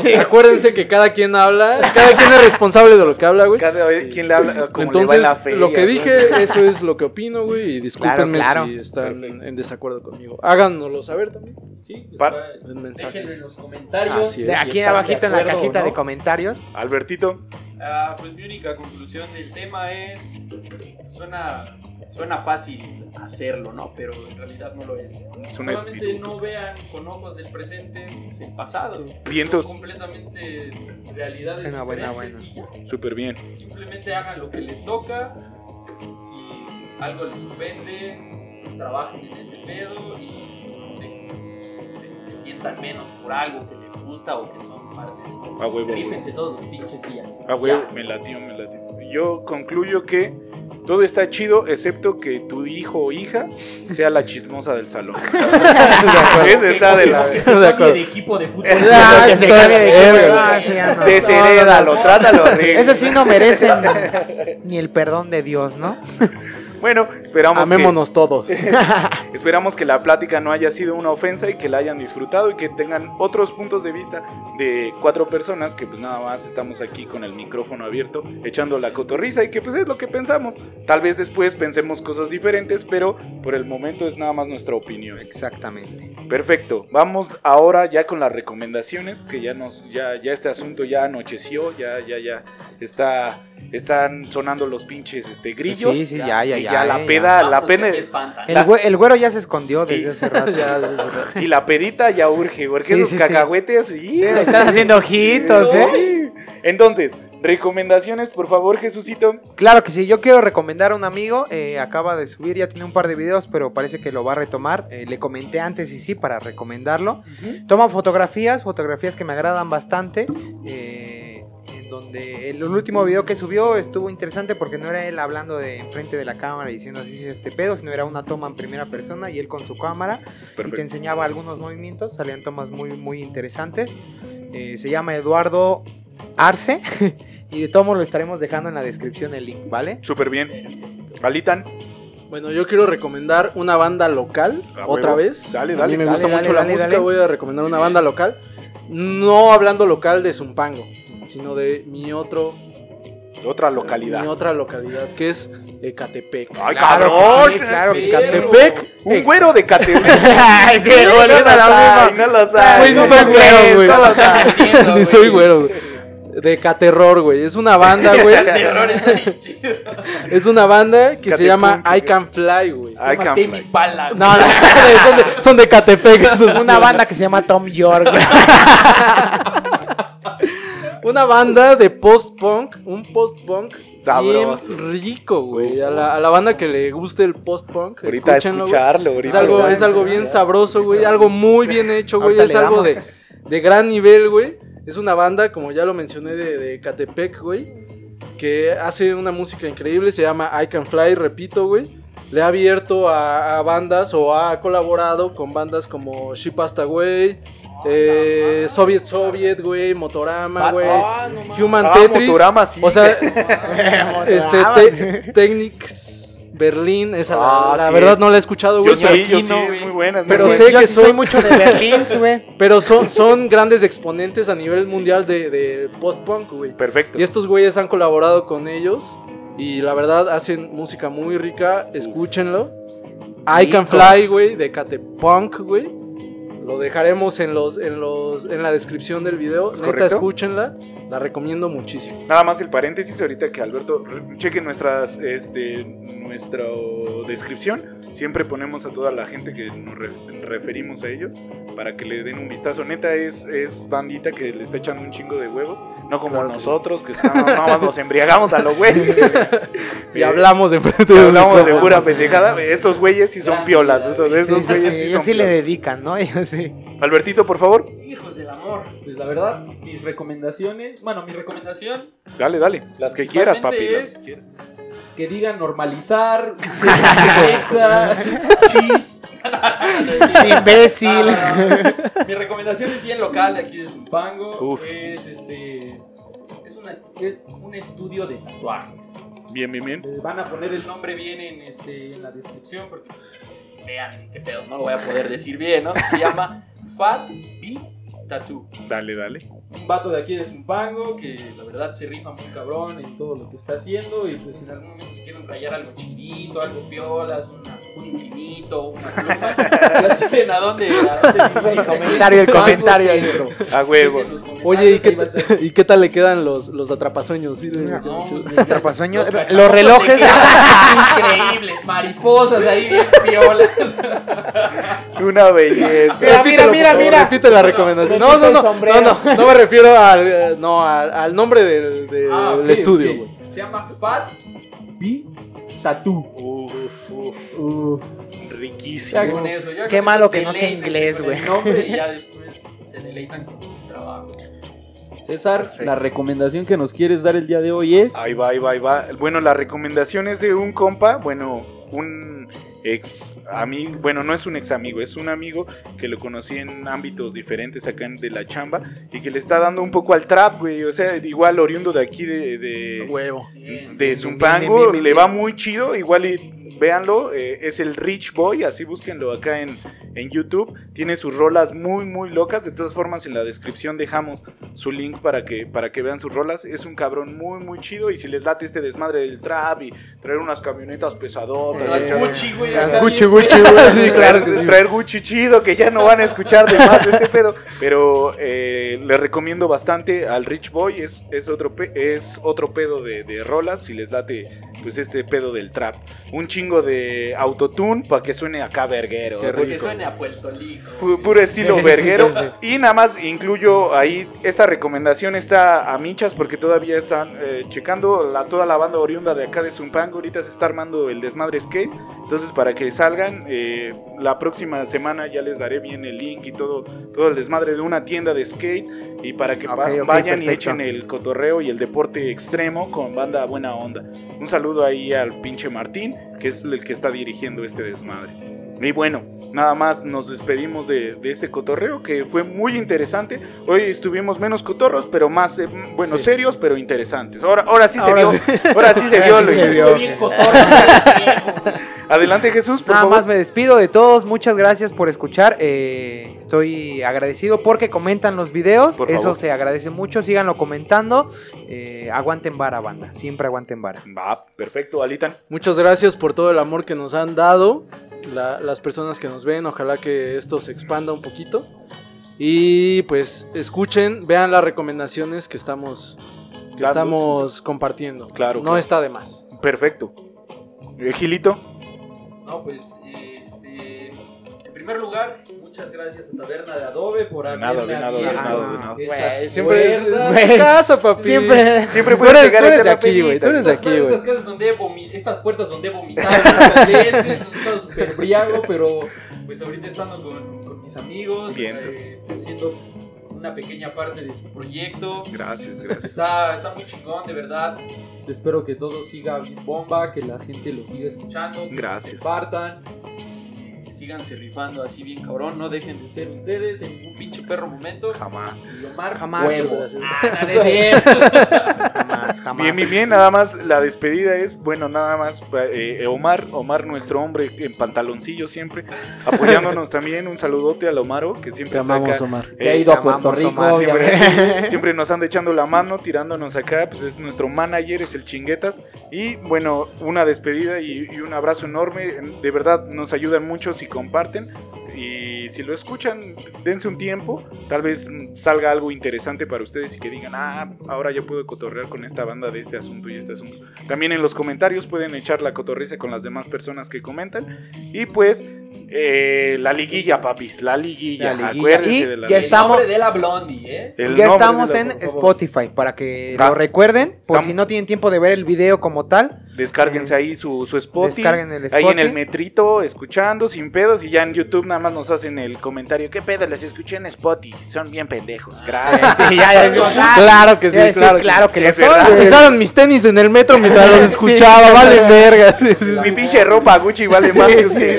sí. Acuérdense que cada quien habla. Cada quien es responsable de lo que habla, güey. Cada quien le habla como le va Entonces, en la feria, lo que ¿no? dije, eso es lo que opino, güey. Y discúlpenme Claro, claro. si están Perfecto. en desacuerdo conmigo. Háganoslo saber también. sí, déjenlo en los comentarios. Aquí abajito en la cajita no. de comentarios. Albertito. Ah, pues mi única conclusión del tema es. Suena, suena fácil hacerlo, ¿no? Pero en realidad no lo es. Es Solamente espíritu. no vean con ojos del presente pues, el pasado. Vientos. Son completamente realidades Buena, buena, diferentes y ya. Súper bien. Simplemente hagan lo que les toca. Si algo les ofende, trabajen en ese pedo y se, se sientan menos por algo que les gusta o que son parte de. A huevo. Rífense todos los pinches días. A huevo, Ya. me latió, me latió. Yo concluyo que todo está chido, excepto que tu hijo o hija sea la chismosa del salón. Ese está de la Que se De cambie de equipo de fútbol. Ah, que se está cambie de. Ah, sí, ya no. Desherédalo, trátalo. Eso sí no merecen ni el perdón de Dios, ¿no? Bueno, esperamos que, Amémonos todos. esperamos que la plática no haya sido una ofensa y que la hayan disfrutado y que tengan otros puntos de vista de cuatro personas que pues nada más estamos aquí con el micrófono abierto echando la cotorriza y que pues es lo que pensamos. Tal vez después pensemos cosas diferentes, pero por el momento es nada más nuestra opinión. Exactamente. Perfecto, vamos ahora ya con las recomendaciones, que ya nos, ya, ya este asunto ya anocheció, ya, ya, ya está, están sonando los pinches este grillos. Sí, sí, ya, ya, y ya. la peda, la que pena. El, güe- el güero ya se escondió desde hace rato. Ya, y la pedita ya urge, porque Sí, esos sí, sí. cacahuetes, y- Están haciendo ojitos, ¿eh? Entonces, recomendaciones, por favor, Jesucito. Claro que sí, yo quiero recomendar a un amigo, eh, acaba de subir, ya tiene un par de videos, pero parece que lo va a retomar. Eh, le comenté antes y sí, para recomendarlo. Toma fotografías, fotografías que me agradan bastante. eh, donde el, el último video que subió estuvo interesante porque no era él hablando de enfrente de la cámara y diciendo así es este pedo, sino era una toma en primera persona y él con su cámara y te enseñaba algunos movimientos, salían tomas muy, muy interesantes. Eh, se llama Eduardo Arce y de todo modo lo estaremos dejando en la descripción el link, ¿vale? Súper bien. Alitan, Bueno, yo quiero recomendar una banda local, A otra vez. Dale, A dale, mí me dale, gusta dale, mucho dale, la música, dale. voy a recomendar una banda local. No hablando local de Zumpango, sino de mi otro otra localidad. mi otra localidad, que es Ecatepec. Ay, Claro que cabrón. sí, claro que sí. Ecatepec. Un güero de Catepec. Ay, qué no volviendo a lo la no. Güey, no ¿Cómo soy güero, güey. Entiendo, Ni güey. soy güero, güey. De Caterror, güey. Es una banda, güey. Es una banda que se llama güey. I Can Fly, güey. I can fly. Güey. No, no, son de, son de Catepec. esos Una banda que se llama Tom York. Una banda de post-punk, un post-punk Sabroso. bien rico, güey. A la, a la banda que le guste el post-punk, Ahorita escucharlo. Es Ahorita algo, escucharlo. es algo bien sabroso, güey. Algo muy bien hecho, güey. Es algo de, de gran nivel, güey. Es una banda, como ya lo mencioné, de, de Catepec, güey. Que hace una música increíble. Se llama I Can Fly, repito, güey. Le ha abierto a, a bandas o ha colaborado con bandas como She Passed Away, eh, Soviet Soviet, güey, Motorama, güey. Ah, Human Ah, Tetris. Motorama, sí. O sea, este, Ah, te- sí. Technics Berlín, esa la, Ah, la sí verdad no la he escuchado, güey. sí, pero- sí, güey. muy buena. sé yo que sí soy son- mucho de Berlín, güey. Pero son, son grandes exponentes a nivel mundial de, de post-punk, güey. Perfecto. Y estos güeyes han colaborado con ellos. Y la verdad hacen música muy rica. Escúchenlo. I Can. Fly, güey, de Catepunk, güey. Lo dejaremos en los, en los, en la descripción del video. ¿Es Neta, correcto? escúchenla. La recomiendo muchísimo. Nada más el paréntesis ahorita que Alberto cheque nuestras este nuestra descripción. Siempre ponemos a toda la gente que nos re- referimos a ellos para que le den un vistazo. Neta es, es bandita que le está echando un chingo de huevo, no como Claro que sí. nosotros que estamos- nada más nos embriagamos a lo güey. Y hablamos de frente de un hablamos de pura pendejada. Estos güeyes sí son piolas. Estos, güeyes sí, sí ellos son sí le dedican, ¿no? Albertito, por favor, Hijos del amor. Pues la verdad, mis recomendaciones. Bueno, mi recomendación dale, dale. Las que quieras, papi. Las que quieras. Que digan normalizar, exa, chis. Imbécil. Mi recomendación es bien local de aquí de Zumpango. Uf. Es este. Es, una es un estudio de tatuajes. Bien, bien, bien. Eh, Van a poner el nombre bien en, este, en la descripción porque pues, vean qué pedo, no lo voy a poder decir bien, ¿no? Se llama Fat B Tattoo. Dale, dale. Un vato de aquí de Zumpango que la verdad se rifa muy cabrón en todo lo que está haciendo y pues en algún momento si quieren rayar algo chidito, algo piolas, una- un infinito, una pluma, ya saben a dónde, a dónde. El comentario, el comentario ahí. centro. A huevo. Los Oye, ¿y qué, ahí va a estar. ¿y qué tal le quedan los, los atrapasueños? Pues, Atrapasueños, los los relojes. increíbles, mariposas ahí bien piolas. Una belleza. Mira, mira, favor, mira. Repite la recomendación. Me No, no, no, no, no, no me refiero al, eh, no, al, al nombre del, del Ah, estudio, ok. güey. Se llama Fat B Tattoo. Uf, uf, Uf. riquísimo. Ya con eso. ya Qué con malo eso que no sea inglés, güey. el nombre y ya después se deleitan con su trabajo. César, Perfecto. la recomendación que nos quieres dar el día de hoy es. Ahí va, ahí va, ahí va. Bueno, la recomendación es de un compa, bueno, un ex amigo, bueno, no es un ex amigo, es un amigo que lo conocí en ámbitos diferentes acá en- de la chamba y que le está dando un poco al trap, güey. O sea, igual oriundo de aquí de, de, Huevo. De Zumpango, le va muy chido, igual y véanlo, eh, es el Rich Boy, así búsquenlo acá en, en YouTube. Tiene sus rolas muy, muy locas. De todas formas, en la descripción dejamos su link para que, para que vean sus rolas. Es un cabrón muy, muy chido. Y si les late este desmadre del trap y traer unas camionetas pesadotas, Las echar- Gucci, güey. Las Gucci, Gucci, güey. Sí, claro que sí. traer Gucci chido, que ya no van a escuchar de más de este pedo. Pero eh, les recomiendo bastante al Rich Boy. Es, es, otro, pe- es otro pedo de, de rolas. Si les late, pues este pedo del trap. Un chingo de autotune para que suene acá verguero. Que suene a Puerto Rico. Puro estilo Sí, verguero. sí, sí. Y nada más incluyo ahí, esta recomendación está a michas porque todavía están eh, checando la, toda la banda oriunda de acá de Zumpango. Ahorita se está armando el desmadre skate. Entonces para que salgan, eh, la próxima semana ya les daré bien el link y todo, todo el desmadre de una tienda de skate. Y para que vayan y echen el cotorreo y el deporte extremo con banda buena onda. Un saludo ahí al pinche Martín, que es el que está dirigiendo este desmadre. Y bueno, nada más nos despedimos de, de este cotorreo que fue muy interesante. Hoy estuvimos menos cotorros, pero más, eh, bueno, Sí. serios, pero interesantes. Ahora, ahora sí Ahora se sí. vio. Ahora sí se Ahora vio. sí lo- se vio. Adelante Jesús, por Nada favor. más me despido de todos, muchas gracias por escuchar. eh, estoy agradecido porque comentan los videos, Por eso favor. se agradece mucho, síganlo comentando. eh, aguanten vara, banda, siempre aguanten vara. Va, perfecto, Alitan. Muchas gracias por todo el amor que nos han dado la- las personas que nos ven. Ojalá que esto se expanda un poquito. Y pues escuchen, vean las recomendaciones que estamos, que Dando, estamos compartiendo. Claro, No claro. está de más. Perfecto. Eh, Gilito, No, pues, este, en primer lugar, muchas gracias a Taberna de Adobe por haberme nada, de nada, de nada, de nada. Güey, siempre es, casa, papi. Siempre. siempre Tú puedes eres, tú eres esta de aquí, güey. Tú eres Estas, aquí, güey. estas casas donde he vomi- estas puertas donde he vomitado muchas veces, he estado súper briago, pero pues ahorita estando con, con mis amigos, eh, haciendo una pequeña parte de su proyecto. Gracias, gracias. Está, está muy chingón, de verdad. Espero que todo siga bien bomba, que la gente lo siga escuchando, que Gracias. compartan. Y Síganse rifando así bien cabrón, no dejen de ser ustedes en ningún pinche perro momento. Jamás. Y Omar, Jamás. huevos. Ah. Jamás, jamás. Bien, bien, bien, nada más la despedida es, bueno, nada más eh, Omar, Omar, nuestro hombre en pantaloncillo siempre, apoyándonos también, un saludote al Omaro, que siempre Te está amamos, acá. Omar. Que ha Eh, ido a Puerto Rico, Omar, siempre, siempre nos anda echando la mano, tirándonos acá, pues es nuestro manager, es el chinguetas. Y bueno, una despedida y, y un abrazo enorme. De verdad nos ayudan mucho si comparten. Y si lo escuchan, dense un tiempo. Tal vez salga algo interesante para ustedes y que digan, ah, ahora ya puedo cotorrear con esta banda de este asunto y este asunto. También en los comentarios pueden echar la cotorriza con las demás personas que comentan. Y pues, eh, la liguilla, papis, la liguilla. La liguilla. Acuérdense Y de la ya liguilla. estamos- nombre de la Blondie, ¿eh? El ya estamos la- en. Spotify para que Ah. lo recuerden, por Estamos- si no tienen tiempo de ver el video como tal. Descárguense ahí su, su Spotify. Descarguen el Ahí en el metrito, escuchando, sin pedos. Y ya en YouTube nada más nos hacen el comentario. ¿Qué pedo? Les escuché en Spotify. Son bien pendejos. Gracias. Sí, ya, ya decimos, ah, Claro que sí, claro que claro que lo Es son. Pesaron mis tenis en el metro mientras los Sí. escuchaba, vale verga. Sí, sí, sí. Mi pinche ropa Gucci vale Sí, más que sí.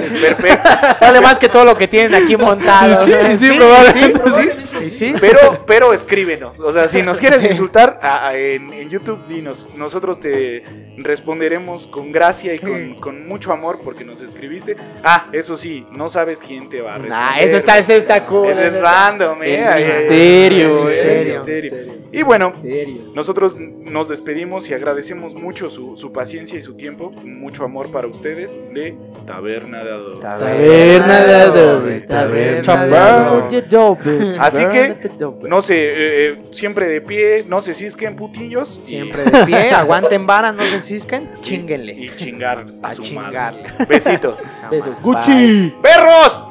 Vale más que todo lo que tienen aquí montado. Sí, sí, probablemente sí. Sí. Pero, pero escríbenos. O sea, si nos quieres Sí. insultar a- a- en, en YouTube, dinos. Nosotros te responderemos con gracia y con, con mucho amor porque nos escribiste. Ah, eso sí, no sabes quién te va a responder. Nah, eso está, eso está cool. Ese es eso- random, eh. El misterio, el misterio. Y bueno, Misterio. Nosotros nos despedimos y agradecemos mucho su, su paciencia y su tiempo. Mucho amor para ustedes de Taberna de Adobe. Taberna de adobe, taberna de adobe. Así que, no sé, eh, eh, siempre de pie, no se cisquen putillos. y- Siempre de pie, aguanten vara, no se cisquen, chinguenle. Y chingar a, A su chingarle. madre. Besitos. Besos. Gucci. ¡Perros!